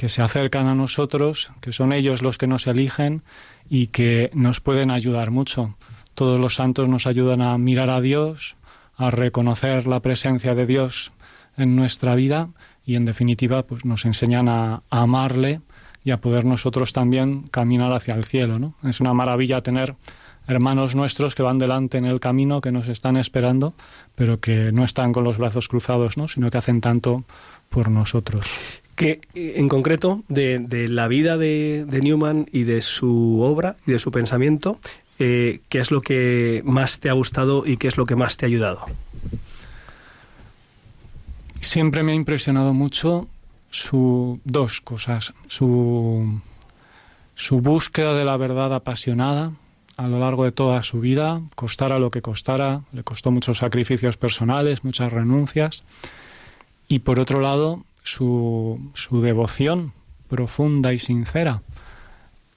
que se acercan a nosotros, que son ellos los que nos eligen y que nos pueden ayudar mucho. Todos los santos nos ayudan a mirar a Dios, a reconocer la presencia de Dios en nuestra vida y en definitiva pues nos enseñan a, a amarle y a poder nosotros también caminar hacia el cielo, ¿no? Es una maravilla tener hermanos nuestros que van delante en el camino, que nos están esperando, pero que no están con los brazos cruzados, ¿no? sino que hacen tanto por nosotros. Que eh, en concreto de, de la vida de, de Newman y de su obra y de su pensamiento, eh, ¿qué es lo que más te ha gustado y qué es lo que más te ha ayudado? Siempre me ha impresionado mucho su dos cosas, su, su búsqueda de la verdad apasionada a lo largo de toda su vida, costara lo que costara, le costó muchos sacrificios personales, muchas renuncias, y por otro lado su, su devoción profunda y sincera,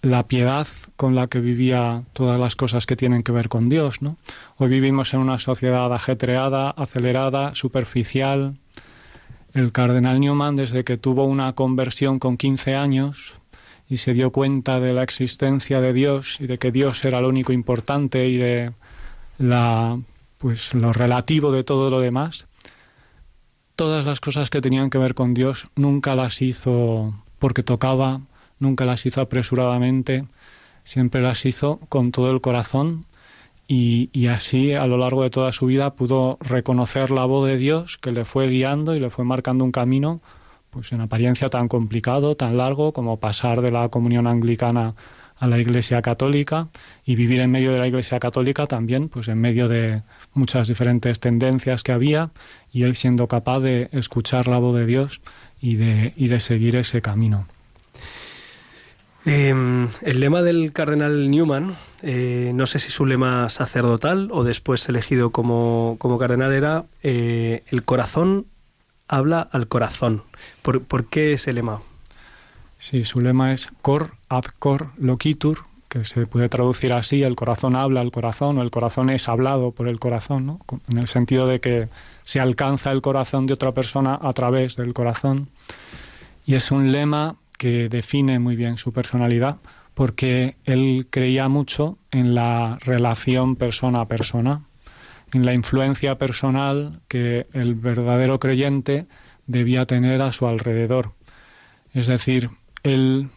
la piedad con la que vivía todas las cosas que tienen que ver con Dios, ¿no? Hoy vivimos en una sociedad ajetreada, acelerada, superficial, el cardenal Newman, desde que tuvo una conversión con 15 años y se dio cuenta de la existencia de Dios y de que Dios era lo único importante y de la pues lo relativo de todo lo demás, todas las cosas que tenían que ver con Dios nunca las hizo porque tocaba, nunca las hizo apresuradamente, siempre las hizo con todo el corazón y, así a lo largo de toda su vida pudo reconocer la voz de Dios que le fue guiando y le fue marcando un camino pues en apariencia tan complicado, tan largo como pasar de la comunión anglicana a la Iglesia Católica y vivir en medio de la Iglesia Católica también, pues en medio de muchas diferentes tendencias que había y él siendo capaz de escuchar la voz de Dios y de, y de seguir ese camino. Eh, el lema del cardenal Newman, eh, no sé si su lema sacerdotal o después elegido como, como cardenal era eh, el corazón habla al corazón. ¿Por, ¿Por, qué ese lema? Sí, su lema es cor ad cor loquitur, que se puede traducir así, el corazón habla al corazón o el corazón es hablado por el corazón, ¿no? en el sentido de que se alcanza el corazón de otra persona a través del corazón. Y es un lema que define muy bien su personalidad porque él creía mucho en la relación persona a persona, en la influencia personal que el verdadero creyente debía tener a su alrededor. Es decir, él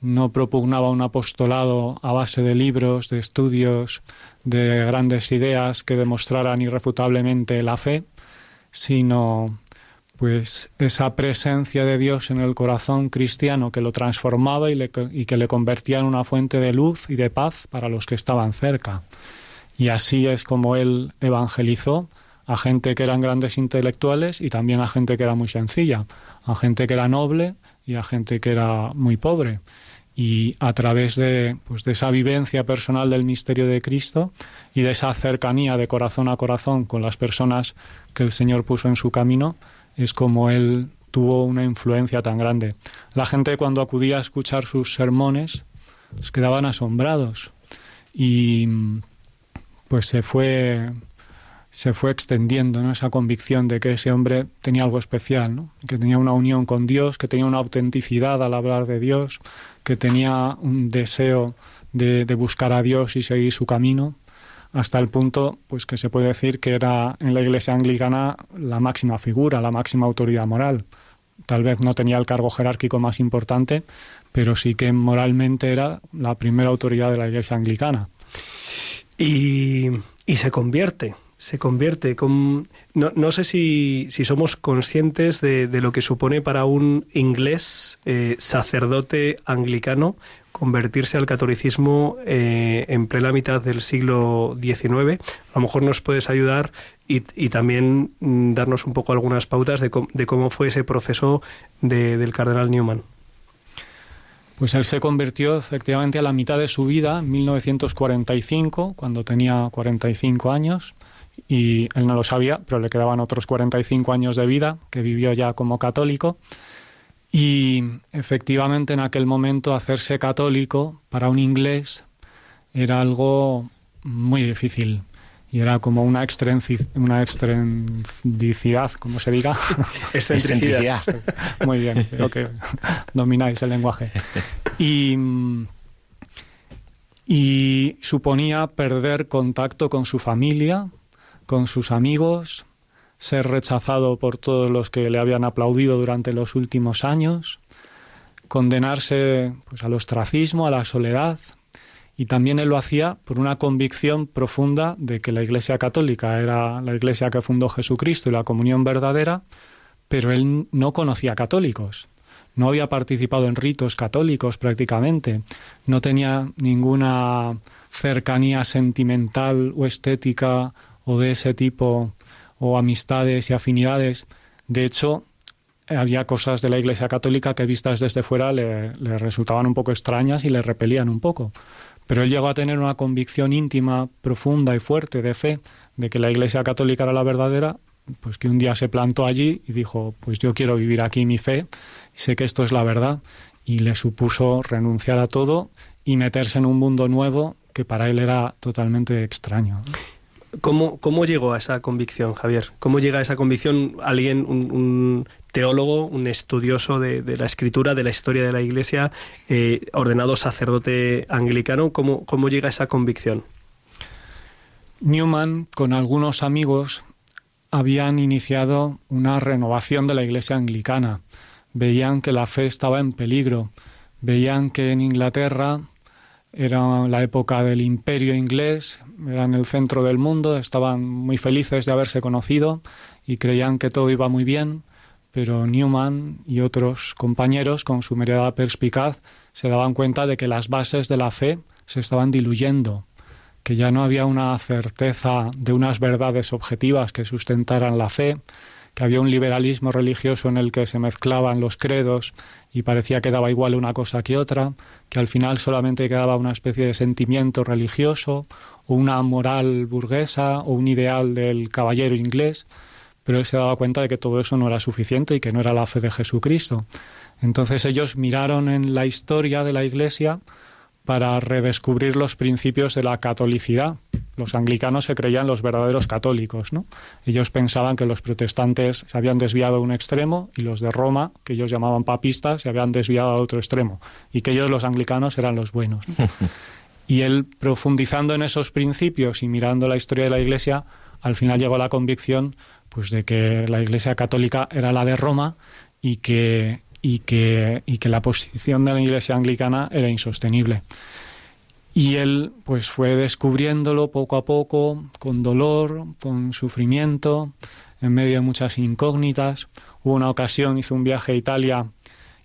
no propugnaba un apostolado a base de libros, de estudios, de grandes ideas que demostraran irrefutablemente la fe, sino pues esa presencia de Dios en el corazón cristiano que lo transformaba y, que le convertía en una fuente de luz y de paz para los que estaban cerca. Y así es como él evangelizó a gente que eran grandes intelectuales y también a gente que era muy sencilla, a gente que era noble y a gente que era muy pobre. Y a través de, pues, de esa vivencia personal del misterio de Cristo y de esa cercanía de corazón a corazón con las personas que el Señor puso en su camino, es como él tuvo una influencia tan grande. La gente cuando acudía a escuchar sus sermones se quedaban asombrados y pues se fue se fue extendiendo ¿no? esa convicción de que ese hombre tenía algo especial, ¿no? que tenía una unión con Dios, que tenía una autenticidad al hablar de Dios, que tenía un deseo de, de buscar a Dios y seguir su camino hasta el punto pues que se puede decir que era en la Iglesia anglicana la máxima figura, la máxima autoridad moral. Tal vez no tenía el cargo jerárquico más importante, pero sí que moralmente era la primera autoridad de la Iglesia anglicana. Y, y se convierte, se convierte. Con, no, no sé si, si, somos conscientes de, de, lo que supone para un inglés eh, sacerdote anglicano convertirse al catolicismo eh, en plena mitad del siglo XIX. A lo mejor nos puedes ayudar y, también mm, darnos un poco algunas pautas de, cómo fue ese proceso de, del cardenal Newman. Pues él se convirtió efectivamente a la mitad de su vida, en 1945, cuando tenía 45 años, y él no lo sabía, pero le quedaban otros 45 años de vida, que vivió ya como católico. Y efectivamente en aquel momento hacerse católico para un inglés era algo muy difícil y era como una, una extrendicidad, como se diga. *laughs* Excentricidad. Muy bien, creo que domináis el lenguaje. Y, y suponía perder contacto con su familia, con sus amigos, ser rechazado por todos los que le habían aplaudido durante los últimos años, condenarse pues, al ostracismo, a la soledad, y también él lo hacía por una convicción profunda de que la Iglesia Católica era la Iglesia que fundó Jesucristo y la comunión verdadera, pero él no conocía católicos, no había participado en ritos católicos prácticamente, no tenía ninguna cercanía sentimental o estética o de ese tipo o amistades y afinidades. De hecho, había cosas de la Iglesia Católica que vistas desde fuera le, resultaban un poco extrañas y le repelían un poco. Pero él llegó a tener una convicción íntima, profunda y fuerte de fe de que la Iglesia Católica era la verdadera, pues que un día se plantó allí y dijo, pues yo quiero vivir aquí mi fe, sé que esto es la verdad, y le supuso renunciar a todo y meterse en un mundo nuevo que para él era totalmente extraño. ¿Cómo, ¿Cómo llegó a esa convicción, Javier? ¿Cómo llega a esa convicción alguien, un, teólogo, un estudioso de, de, la escritura, de la historia de la Iglesia, eh, ordenado sacerdote anglicano? ¿Cómo, ¿Cómo llega a esa convicción? Newman, con algunos amigos, habían iniciado una renovación de la Iglesia anglicana. Veían que la fe estaba en peligro. Veían que en Inglaterra era la época del imperio inglés, eran el centro del mundo, estaban muy felices de haberse conocido y creían que todo iba muy bien, pero Newman y otros compañeros, con su mirada perspicaz, se daban cuenta de que las bases de la fe se estaban diluyendo, que ya no había una certeza de unas verdades objetivas que sustentaran la fe, que había un liberalismo religioso en el que se mezclaban los credos y parecía que daba igual una cosa que otra, que al final solamente quedaba una especie de sentimiento religioso o una moral burguesa o un ideal del caballero inglés, pero él se daba cuenta de que todo eso no era suficiente y que no era la fe de Jesucristo. Entonces ellos miraron en la historia de la Iglesia para redescubrir los principios de la catolicidad. Los anglicanos se creían los verdaderos católicos, ¿no? Ellos pensaban que los protestantes se habían desviado a un extremo y los de Roma, que ellos llamaban papistas, se habían desviado a otro extremo y que ellos los anglicanos eran los buenos. ¿no? *laughs* y él profundizando en esos principios y mirando la historia de la Iglesia, al final llegó a la convicción pues de que la Iglesia católica era la de Roma y que y que, y que la posición de la Iglesia anglicana era insostenible. Y él pues fue descubriéndolo poco a poco, con dolor, con sufrimiento, en medio de muchas incógnitas. Hubo una ocasión, hizo un viaje a Italia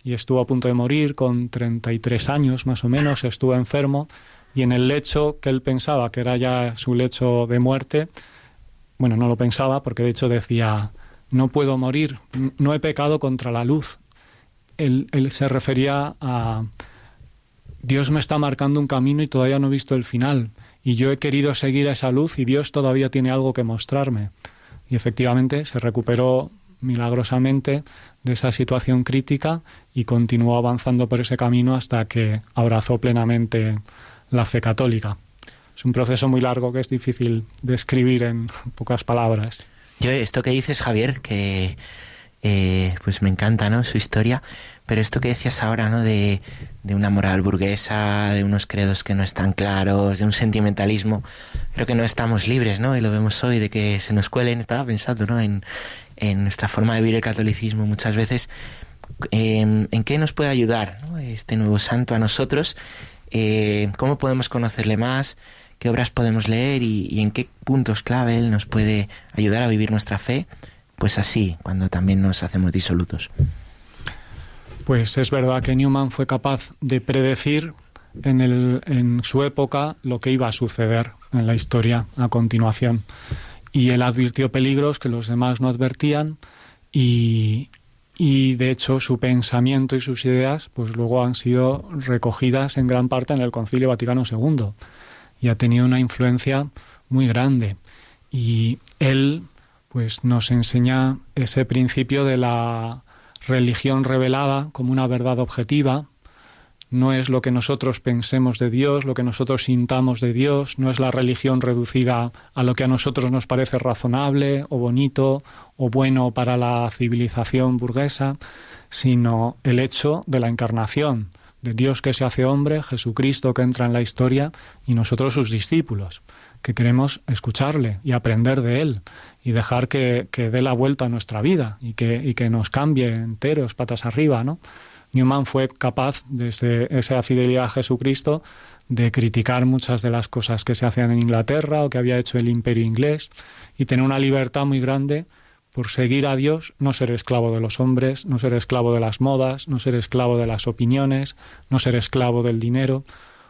y estuvo a punto de morir con 33 años más o menos, estuvo enfermo y en el lecho que él pensaba que era ya su lecho de muerte, bueno, no lo pensaba porque de hecho decía, no puedo morir, no he pecado contra la luz, él, se refería a Dios me está marcando un camino y todavía no he visto el final. Y yo he querido seguir esa luz y Dios todavía tiene algo que mostrarme. Y efectivamente se recuperó milagrosamente de esa situación crítica y continuó avanzando por ese camino hasta que abrazó plenamente la fe católica. Es un proceso muy largo que es difícil describir en pocas palabras. Yo esto que dices, Javier, que eh, pues me encanta, ¿no? Su historia. Pero esto que decías ahora, ¿no? De, de, una moral burguesa, de unos credos que no están claros, de un sentimentalismo, creo que no estamos libres, ¿no? Y lo vemos hoy, de que se nos cuelen, estaba pensando, ¿no? En, en nuestra forma de vivir el catolicismo muchas veces. Eh, ¿En qué nos puede ayudar este nuevo santo a nosotros? Eh, ¿Cómo podemos conocerle más? ¿Qué obras podemos leer? Y en qué puntos clave él nos puede ayudar a vivir nuestra fe? Pues así, cuando también nos hacemos disolutos. Pues es verdad que Newman fue capaz de predecir en, su época lo que iba a suceder en la historia a continuación. Y él advirtió peligros que los demás no advertían y, y de hecho su pensamiento y sus ideas pues luego han sido recogidas en gran parte en el Concilio Vaticano II y ha tenido una influencia muy grande. Y él pues nos enseña ese principio de la religión revelada como una verdad objetiva. No es lo que nosotros pensemos de Dios, lo que nosotros sintamos de Dios, no es la religión reducida a lo que a nosotros nos parece razonable o bonito o bueno para la civilización burguesa, sino el hecho de la encarnación, de Dios que se hace hombre, Jesucristo que entra en la historia y nosotros sus discípulos que queremos escucharle y aprender de él y dejar que, que dé la vuelta a nuestra vida y que, y que nos cambie enteros, patas arriba, ¿no? Newman fue capaz, desde esa fidelidad a Jesucristo, de criticar muchas de las cosas que se hacían en Inglaterra o que había hecho el imperio inglés y tener una libertad muy grande por seguir a Dios, no ser esclavo de los hombres, no ser esclavo de las modas, no ser esclavo de las opiniones, no ser esclavo del dinero,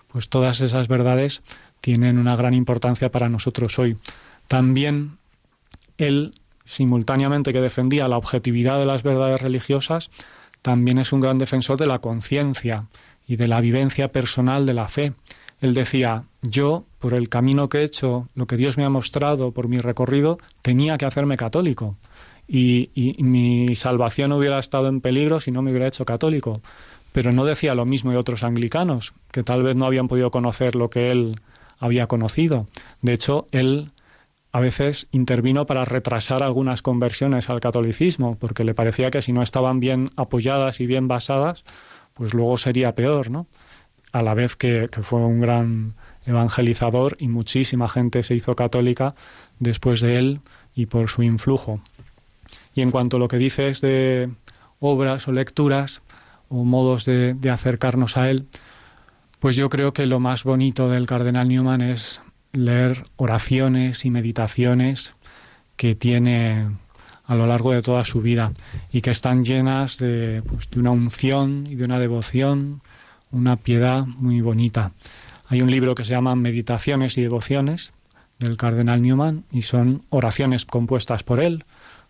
pues todas esas verdades tienen una gran importancia para nosotros hoy. También él, simultáneamente que defendía la objetividad de las verdades religiosas, también es un gran defensor de la conciencia y de la vivencia personal de la fe. Él decía, yo, por el camino que he hecho, lo que Dios me ha mostrado por mi recorrido, tenía que hacerme católico. Y, y, mi salvación hubiera estado en peligro si no me hubiera hecho católico. Pero no decía lo mismo de otros anglicanos, que tal vez no habían podido conocer lo que él había conocido. De hecho, él a veces intervino para retrasar algunas conversiones al catolicismo, porque le parecía que si no estaban bien apoyadas y bien basadas, pues luego sería peor, ¿no? A la vez que, fue un gran evangelizador y muchísima gente se hizo católica después de él y por su influjo. Y en cuanto a lo que dices de obras o lecturas o modos de, de acercarnos a él, pues yo creo que lo más bonito del cardenal Newman es leer oraciones y meditaciones que tiene a lo largo de toda su vida y que están llenas de, pues, de una unción y de una devoción, una piedad muy bonita. Hay un libro que se llama Meditaciones y Devociones del cardenal Newman y son oraciones compuestas por él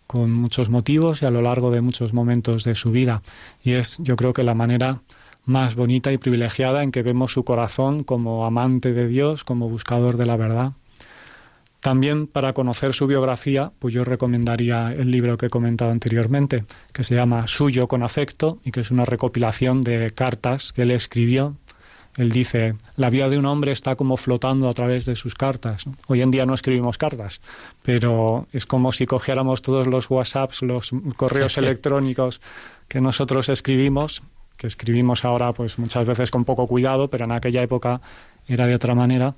con muchos motivos y a lo largo de muchos momentos de su vida. Y es yo creo que la manera más bonita y privilegiada en que vemos su corazón como amante de Dios, como buscador de la verdad. También para conocer su biografía, pues yo recomendaría el libro que he comentado anteriormente, que se llama Suyo con afecto y que es una recopilación de cartas que él escribió. Él dice, la vida de un hombre está como flotando a través de sus cartas. Hoy en día no escribimos cartas, pero es como si cogiéramos todos los WhatsApps, los correos *laughs* electrónicos que nosotros escribimos escribimos ahora pues muchas veces con poco cuidado, pero en aquella época era de otra manera.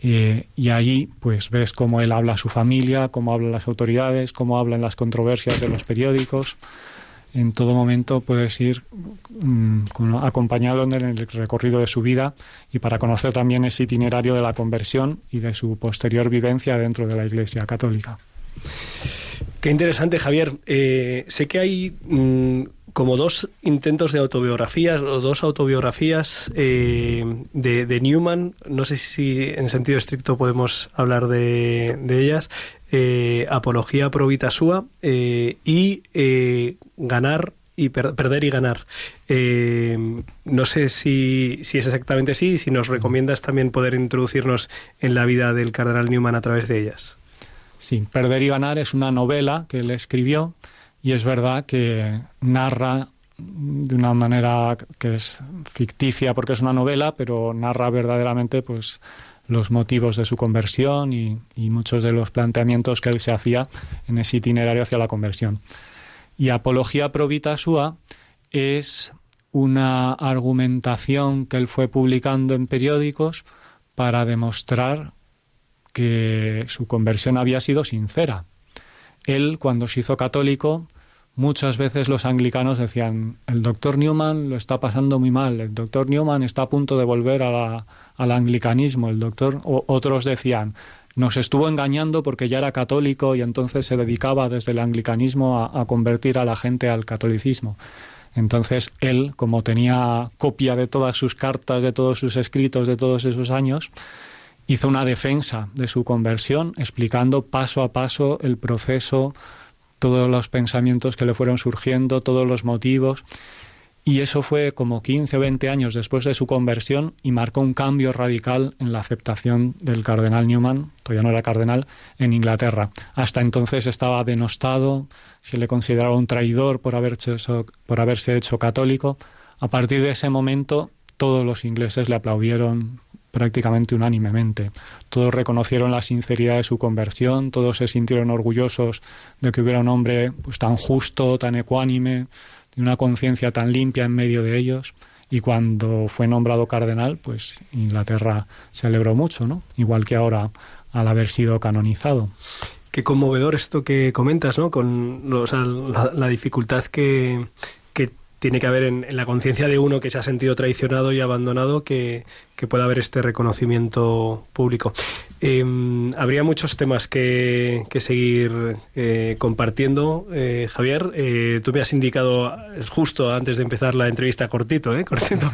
Y allí pues ves cómo él habla a su familia, cómo hablan las autoridades, cómo hablan las controversias de los periódicos. En todo momento puedes ir mm, acompañado en el recorrido de su vida y para conocer también ese itinerario de la conversión y de su posterior vivencia dentro de la Iglesia Católica. Qué interesante, Javier. Eh, sé que hay mm, como dos intentos de autobiografías o dos autobiografías eh, de, Newman. No sé si en sentido estricto podemos hablar de, ellas. Eh, Apología pro vita sua eh, y Ganar y per- perder y ganar. No sé si, es exactamente así, si nos recomiendas también poder introducirnos en la vida del cardenal Newman a través de ellas. Sí, Perder y ganar es una novela que él escribió y es verdad que narra de una manera que es ficticia porque es una novela, pero narra verdaderamente pues los motivos de su conversión y, muchos de los planteamientos que él se hacía en ese itinerario hacia la conversión. Y Apología pro vita sua es una argumentación que él fue publicando en periódicos para demostrar que su conversión había sido sincera. Él, cuando se hizo católico, muchas veces los anglicanos decían, el doctor Newman lo está pasando muy mal, el doctor Newman está a punto de volver al anglicanismo, el doctor, o otros decían, nos estuvo engañando porque ya era católico y entonces se dedicaba desde el anglicanismo a convertir a la gente al catolicismo. Entonces él, como tenía copia de todas sus cartas, de todos sus escritos, de todos esos años, hizo una defensa de su conversión, explicando paso a paso el proceso, todos los pensamientos que le fueron surgiendo, todos los motivos. Y eso fue como 15 o 20 años después de su conversión y marcó un cambio radical en la aceptación del cardenal Newman, todavía no era cardenal, en Inglaterra. Hasta entonces estaba denostado, se le consideraba un traidor por, haberse hecho, por haberse hecho católico. A partir de ese momento, todos los ingleses le aplaudieron prácticamente unánimemente. Todos reconocieron la sinceridad de su conversión, todos se sintieron orgullosos de que hubiera un hombre pues, tan justo, tan ecuánime, de una conciencia tan limpia en medio de ellos. Y cuando fue nombrado cardenal, pues Inglaterra se alegró mucho, ¿no? Igual que ahora al haber sido canonizado. Qué conmovedor esto que comentas, ¿no? Con la, dificultad que tiene que haber en, la conciencia de uno que se ha sentido traicionado y abandonado, que, que pueda haber este reconocimiento público. Eh, habría muchos temas que, que seguir eh, compartiendo, eh, Javier. Eh, tú me has indicado justo antes de empezar la entrevista cortito, ¿eh? *laughs* Cortito.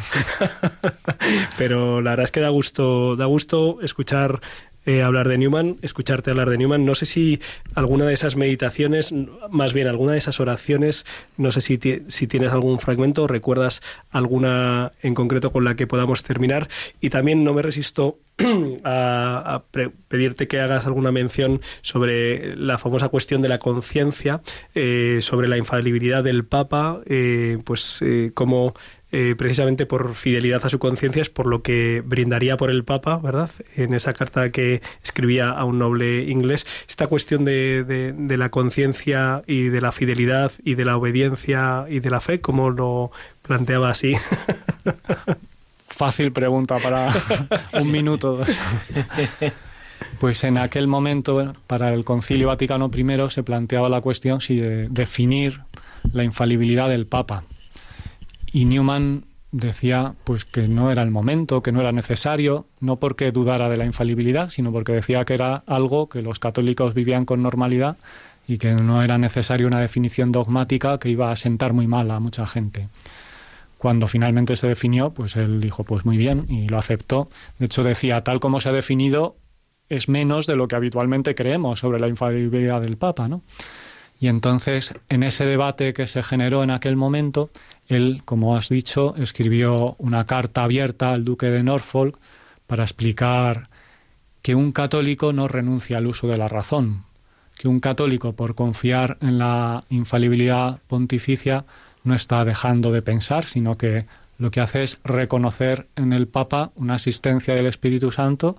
Pero la verdad es que da gusto, da gusto escuchar eh, hablar de Newman, escucharte hablar de Newman. No sé si alguna de esas meditaciones, más bien alguna de esas oraciones, no sé si, si tienes algún fragmento o recuerdas alguna en concreto con la que podamos terminar. Y también no me resisto *clears throat* a, a pedirte que hagas alguna mención sobre la famosa cuestión de la conciencia, eh, sobre la infalibilidad del Papa, eh, pues como eh, precisamente por fidelidad a su conciencia es por lo que brindaría por el Papa, ¿verdad? En esa carta que escribía a un noble inglés. Esta cuestión de, de- de la conciencia y de la fidelidad y de la obediencia y de la fe, ¿cómo lo planteaba así? *laughs* Fácil pregunta para *laughs* un minuto. dos. Pues en aquel momento, para el Concilio Vaticano I, se planteaba la cuestión si de definir la infalibilidad del Papa. Y Newman decía pues que no era el momento, que no era necesario, no porque dudara de la infalibilidad, sino porque decía que era algo que los católicos vivían con normalidad y que no era necesaria una definición dogmática que iba a sentar muy mal a mucha gente. Cuando finalmente se definió, pues él dijo, pues muy bien, y lo aceptó. De hecho, decía, tal como se ha definido, es menos de lo que habitualmente creemos sobre la infalibilidad del Papa, ¿no? Y entonces, en ese debate que se generó en aquel momento, él, como has dicho, escribió una carta abierta al duque de Norfolk para explicar que un católico no renuncia al uso de la razón, que un católico, por confiar en la infalibilidad pontificia, no está dejando de pensar, sino que lo que hace es reconocer en el Papa una asistencia del Espíritu Santo,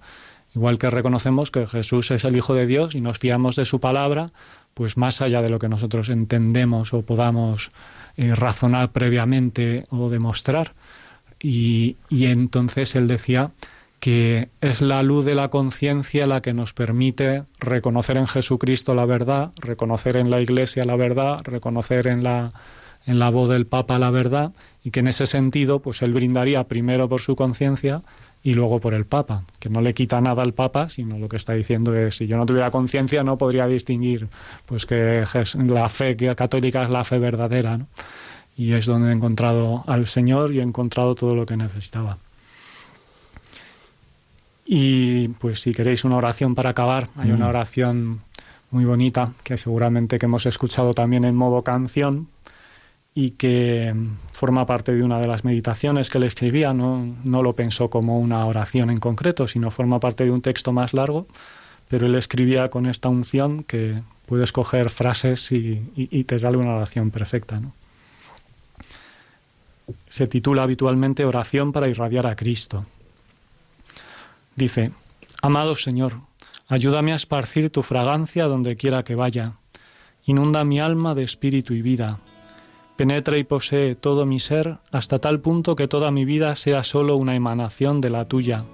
igual que reconocemos que Jesús es el Hijo de Dios y nos fiamos de su palabra, pues más allá de lo que nosotros entendemos o podamos eh, razonar previamente o demostrar. Y, y entonces él decía que es la luz de la conciencia la que nos permite reconocer en Jesucristo la verdad, reconocer en la Iglesia la verdad, reconocer en la en la voz del Papa la verdad y que en ese sentido pues él brindaría primero por su conciencia y luego por el Papa, que no le quita nada al Papa, sino lo que está diciendo es si yo no tuviera conciencia no podría distinguir pues que la fe que- católica es la fe verdadera, ¿no? Y es donde he encontrado al Señor y he encontrado todo lo que necesitaba. Y pues si queréis una oración para acabar, hay una Mm. oración muy bonita que seguramente que hemos escuchado también en modo canción y que forma parte de una de las meditaciones que le escribía. No, no lo pensó como una oración en concreto, sino forma parte de un texto más largo, pero él escribía con esta unción que puedes coger frases y, y- y te sale una oración perfecta. ¿no? Se titula habitualmente Oración para irradiar a Cristo. Dice, Amado Señor, ayúdame a esparcir tu fragancia donde quiera que vaya. Inunda mi alma de espíritu y vida. Penetra y posee todo mi ser hasta tal punto que toda mi vida sea sólo una emanación de la tuya.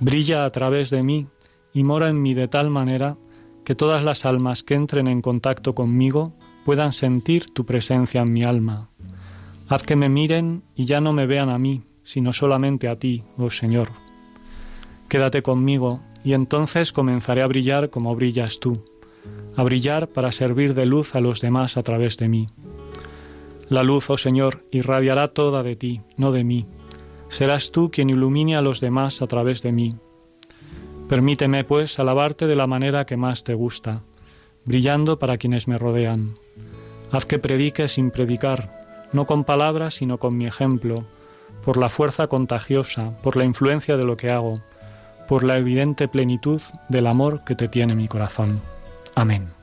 Brilla a través de mí y mora en mí de tal manera que todas las almas que entren en contacto conmigo puedan sentir tu presencia en mi alma. Haz que me miren y ya no me vean a mí, sino solamente a ti, oh Señor. Quédate conmigo y entonces comenzaré a brillar como brillas tú, a brillar para servir de luz a los demás a través de mí. La luz, oh Señor, irradiará toda de ti, no de mí. Serás tú quien ilumine a los demás a través de mí. Permíteme, pues, alabarte de la manera que más te gusta, brillando para quienes me rodean. Haz que predique sin predicar, no con palabras, sino con mi ejemplo, por la fuerza contagiosa, por la influencia de lo que hago, por la evidente plenitud del amor que te tiene mi corazón. Amén.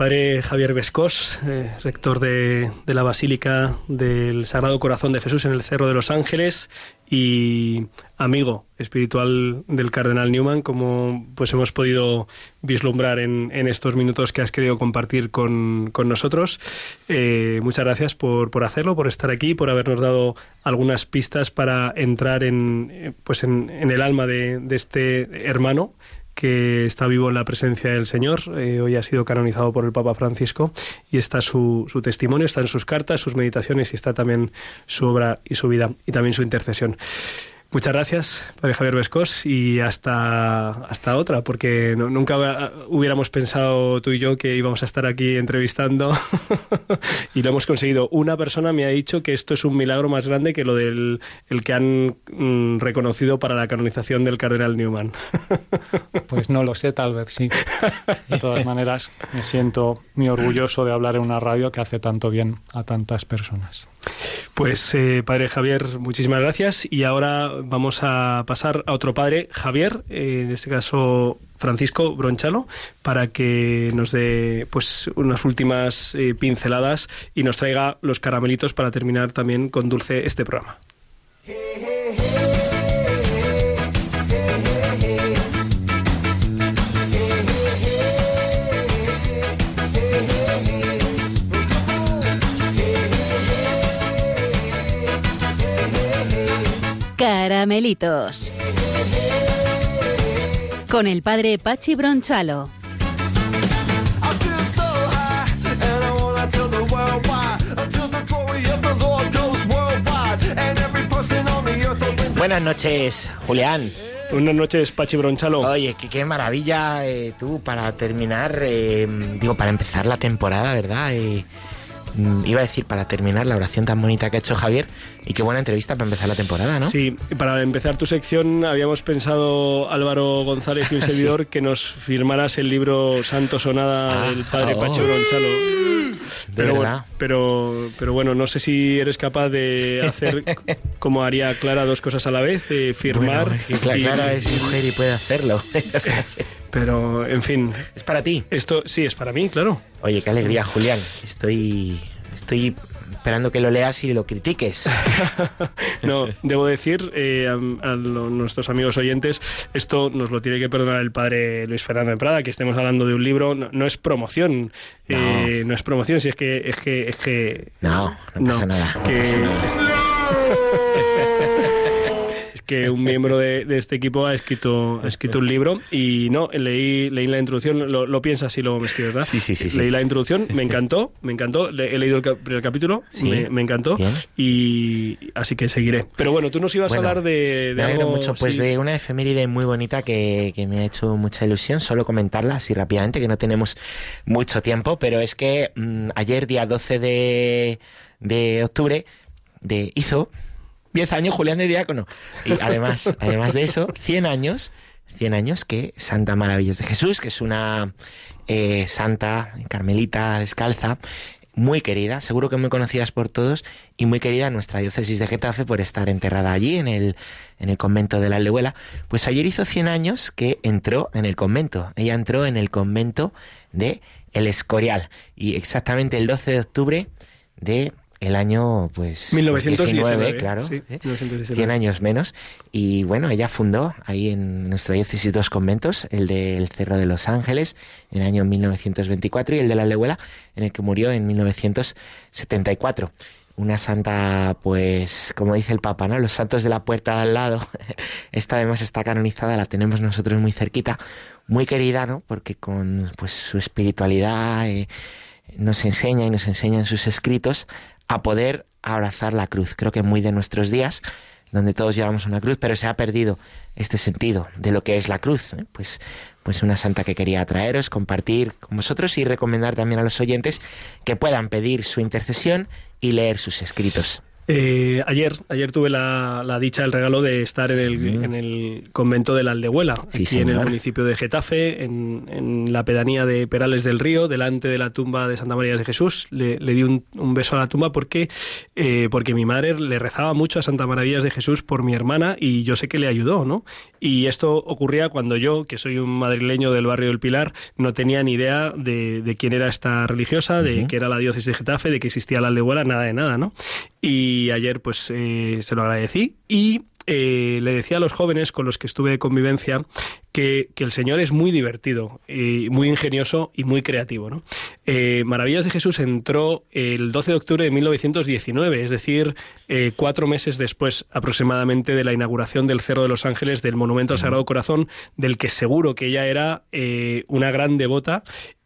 Padre Javier Vescós, eh, rector de, de la Basílica del Sagrado Corazón de Jesús en el Cerro de los Ángeles y amigo espiritual del Cardenal Newman, como pues hemos podido vislumbrar en, en estos minutos que has querido compartir con, con nosotros. Eh, muchas gracias por, por hacerlo, por estar aquí, por habernos dado algunas pistas para entrar en, eh, pues en, el alma de, de este hermano que está vivo en la presencia del Señor. Eh, hoy ha sido canonizado por el Papa Francisco y está su, su testimonio, está en sus cartas, sus meditaciones y está también su obra y su vida y también su intercesión. Muchas gracias, Padre Javier Vescos, y hasta, hasta otra, porque no- nunca hubiéramos pensado tú y yo que íbamos a estar aquí entrevistando *laughs* y lo hemos conseguido. Una persona me ha dicho que esto es un milagro más grande que lo del el que han mm, reconocido para la canonización del cardenal Newman. *laughs* Pues no lo sé, tal vez sí. De todas maneras, me siento muy orgulloso de hablar en una radio que hace tanto bien a tantas personas. Pues eh, padre Javier, muchísimas gracias y ahora vamos a pasar a otro padre, Javier, eh, en este caso Francisco Bronchalo, para que nos dé pues unas últimas eh, pinceladas y nos traiga los caramelitos para terminar también con dulce este programa. Every person on the earth opens. Buenas noches, Julián. Buenas noches, Pachi Bronchalo. Oye, qué, qué maravilla eh, tú para terminar, eh, digo, para empezar la temporada, ¿verdad? Eh, iba a decir para terminar la oración tan bonita que ha hecho Javier y qué buena entrevista para empezar la temporada, ¿no? Sí, para empezar tu sección habíamos pensado, Álvaro González y un *laughs* Sí. servidor, que nos firmaras el libro Santo Sonada del padre oh. Pachi Bronchalo. De Pero, bueno, pero, pero bueno, no sé si eres capaz de hacer *laughs* como haría Clara dos cosas a la vez, eh, firmar. Bueno, y- Clara es mujer y puede hacerlo. *laughs* Pero, en fin. ¿Es para ti? Esto sí, es para mí, claro. Oye, qué alegría, Julián. Estoy, estoy esperando que lo leas y lo critiques. *laughs* No, debo decir eh, a, a lo- nuestros amigos oyentes, esto nos lo tiene que perdonar el padre Luis Fernando de Prada, que estemos hablando de un libro, no, no es promoción, eh, no. es promoción, si es que es que es que No, no pasa nada. no que- pasa nada. Que un miembro de, de este equipo ha escrito ha escrito un libro y no leí leí la introducción, lo, lo piensas y luego me escribes, ¿verdad? Sí, sí, sí, sí. Leí la introducción, me encantó, me encantó, le- he leído el primer capítulo, Sí. me, me encantó Bien. y así que seguiré. Pero bueno, tú nos ibas Bueno, a hablar de, de me alegro algo mucho, pues sí. de una efeméride muy bonita que, que me ha hecho mucha ilusión, solo comentarla así rápidamente, que no tenemos mucho tiempo, pero es que mm, ayer, día 12 de, de octubre, de, hizo 10 años Julián de Diácono. Y además, *laughs* además de eso, 100 años, 100 años que Santa Maravillas de Jesús, que es una eh, santa carmelita descalza, muy querida, seguro que muy conocidas por todos y muy querida en nuestra diócesis de Getafe por estar enterrada allí en el, en el convento de la Aldehuela. Pues ayer hizo 100 años que entró en el convento. Ella entró en el convento de El Escorial y exactamente el 12 de octubre de el año pues 1919, 19, claro, sí, ¿eh? 1919. 100 años menos y bueno, ella fundó ahí en nuestra diócesis dos conventos, el del Cerro de los Ángeles en el año 1924 y el de la Lehuela en el que murió en 1974. Una santa, pues, como dice el Papa, ¿no? Los santos de la puerta de al lado. *laughs* Esta además está canonizada, la tenemos nosotros muy cerquita, muy querida, ¿no? Porque con pues su espiritualidad eh, nos enseña y nos enseña en sus escritos a poder abrazar la cruz. Creo que muy de nuestros días, donde todos llevamos una cruz, pero se ha perdido este sentido de lo que es la cruz. ¿eh? Pues, pues una santa que quería traeros, compartir con vosotros y recomendar también a los oyentes que puedan pedir su intercesión y leer sus escritos. Eh, ayer, ayer tuve la, la dicha, el regalo de estar en el, en el convento de la Aldehuela, Mm. Sí, aquí en el municipio de Getafe, en, en la pedanía de Perales del Río, delante de la tumba de Santa María de Jesús. Le, le di un, un beso a la tumba porque, eh, porque mi madre le rezaba mucho a Santa Maravillas de Jesús por mi hermana y yo sé que le ayudó, ¿no? Y esto ocurría cuando yo, que soy un madrileño del barrio del Pilar, no tenía ni idea de, de quién era esta religiosa, de que era la diócesis de Getafe, de que existía la Aldehuela, nada de nada, ¿no? Y ayer pues eh, se lo agradecí y eh, le decía a los jóvenes con los que estuve de convivencia que, que el Señor es muy divertido, y muy ingenioso y muy creativo. ¿no? Eh, Maravillas de Jesús entró el 12 de octubre de 1919, es decir, eh, cuatro meses después aproximadamente de la inauguración del Cerro de los Ángeles, del Monumento al Sagrado Corazón, del que seguro que ella era eh, una gran devota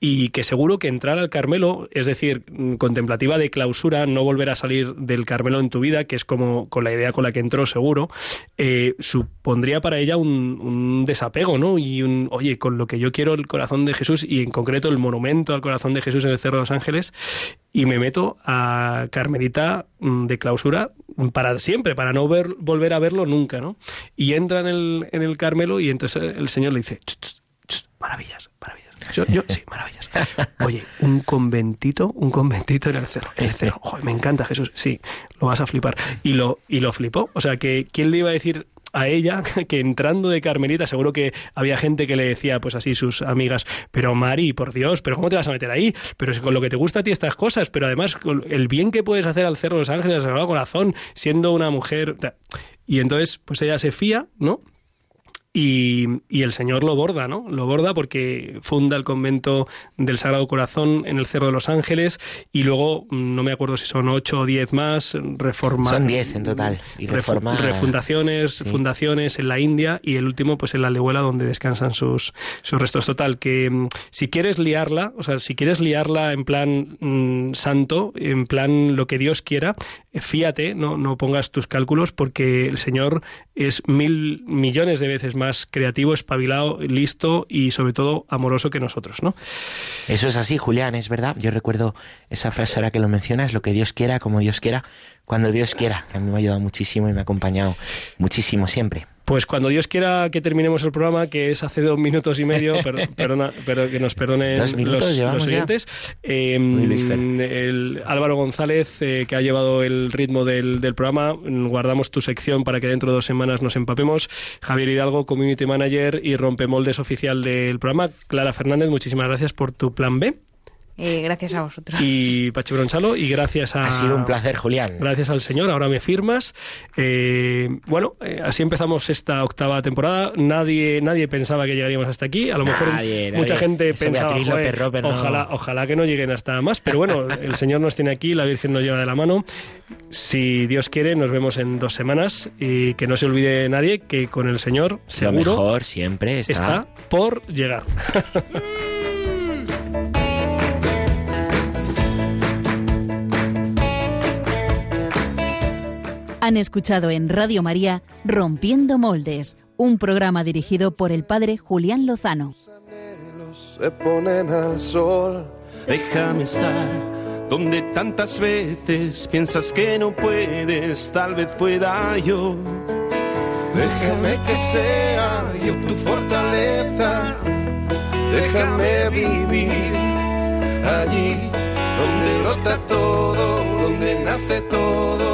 y que seguro que entrar al Carmelo, es decir, mm, contemplativa de clausura, no volver a salir del Carmelo en tu vida, que es como con la idea con la que entró seguro, eh, supondría para ella un, desapego, ¿no? Y un, oye, con lo que yo quiero el corazón de Jesús y en concreto el monumento al corazón de Jesús en el Cerro de los Ángeles, y me meto a Carmelita mm, de clausura para siempre, para no ver, volver a verlo nunca, ¿no? Y entra en el, en el Carmelo y entonces el Señor le dice, "Ch, ch, ch, maravillas, maravillas. Yo, yo, sí, maravillas. Oye, un conventito, un conventito en el cerro. El cerro. Joder, me encanta Jesús. Sí, lo vas a flipar. Y lo, y lo flipó. O sea, que ¿quién le iba a decir a ella *laughs* que entrando de Carmelita, seguro que había gente que le decía, pues así, sus amigas, pero Mari, por Dios, pero ¿cómo te vas a meter ahí? Pero es con lo que te gusta a ti estas cosas, pero además el bien que puedes hacer al Cerro de los Ángeles, al Sagrado Corazón, siendo una mujer... Y entonces, pues ella se fía, ¿no? Y, y, el Señor lo borda, ¿no? Lo borda porque funda el convento del Sagrado Corazón en el Cerro de los Ángeles y luego, no me acuerdo si son ocho o diez más, reforma... Son diez en total. Y reforma... Refundaciones, sí. fundaciones en la India y el último pues en la Lehuela donde descansan sus, sus restos. Total, que mm, si quieres liarla, o sea, si quieres liarla en plan mmm, santo, en plan lo que Dios quiera, fíate, no, no pongas tus cálculos porque el Señor es mil millones de veces más creativo, espabilado, listo y sobre todo amoroso que nosotros, ¿no? Eso es así, Julián, es verdad. Yo recuerdo esa frase ahora que lo mencionas, lo que Dios quiera, como Dios quiera, cuando Dios quiera, que a mí me ha ayudado muchísimo y me ha acompañado muchísimo siempre. Pues cuando Dios quiera que terminemos el programa, que es hace dos minutos y medio, *laughs* pero, perdona, pero que nos perdonen los, los oyentes, eh, el Álvaro González, eh, que ha llevado el ritmo del, del, programa, guardamos tu sección para que dentro de dos semanas nos empapemos. Javier Hidalgo, Community Manager y Rompemoldes oficial del programa. Clara Fernández, muchísimas gracias por tu plan B. Eh, gracias a vosotros. Y Pachi Bronchalo, y gracias a... Ha sido un placer, Julián. Gracias al Señor, ahora me firmas. Eh, bueno, eh, así empezamos esta octava temporada. Nadie nadie pensaba que llegaríamos hasta aquí. A lo mejor nadie, mucha nadie. gente Eso pensaba, Beatriz "Joder, López no". ojalá, ojalá que no lleguen hasta más. Pero bueno, *laughs* el Señor nos tiene aquí, la Virgen nos lleva de la mano. Si Dios quiere, nos vemos en dos semanas. Y que no se olvide nadie que con el Señor Lo seguro mejor siempre está... está por llegar. *laughs* Han escuchado en Radio María Rompiendo Moldes, un programa dirigido por el padre Julián Lozano. Se ponen al sol. Déjame estar donde tantas veces piensas que no puedes, tal vez pueda yo. Déjame que sea yo tu fortaleza. Déjame vivir allí donde brota todo, donde nace todo,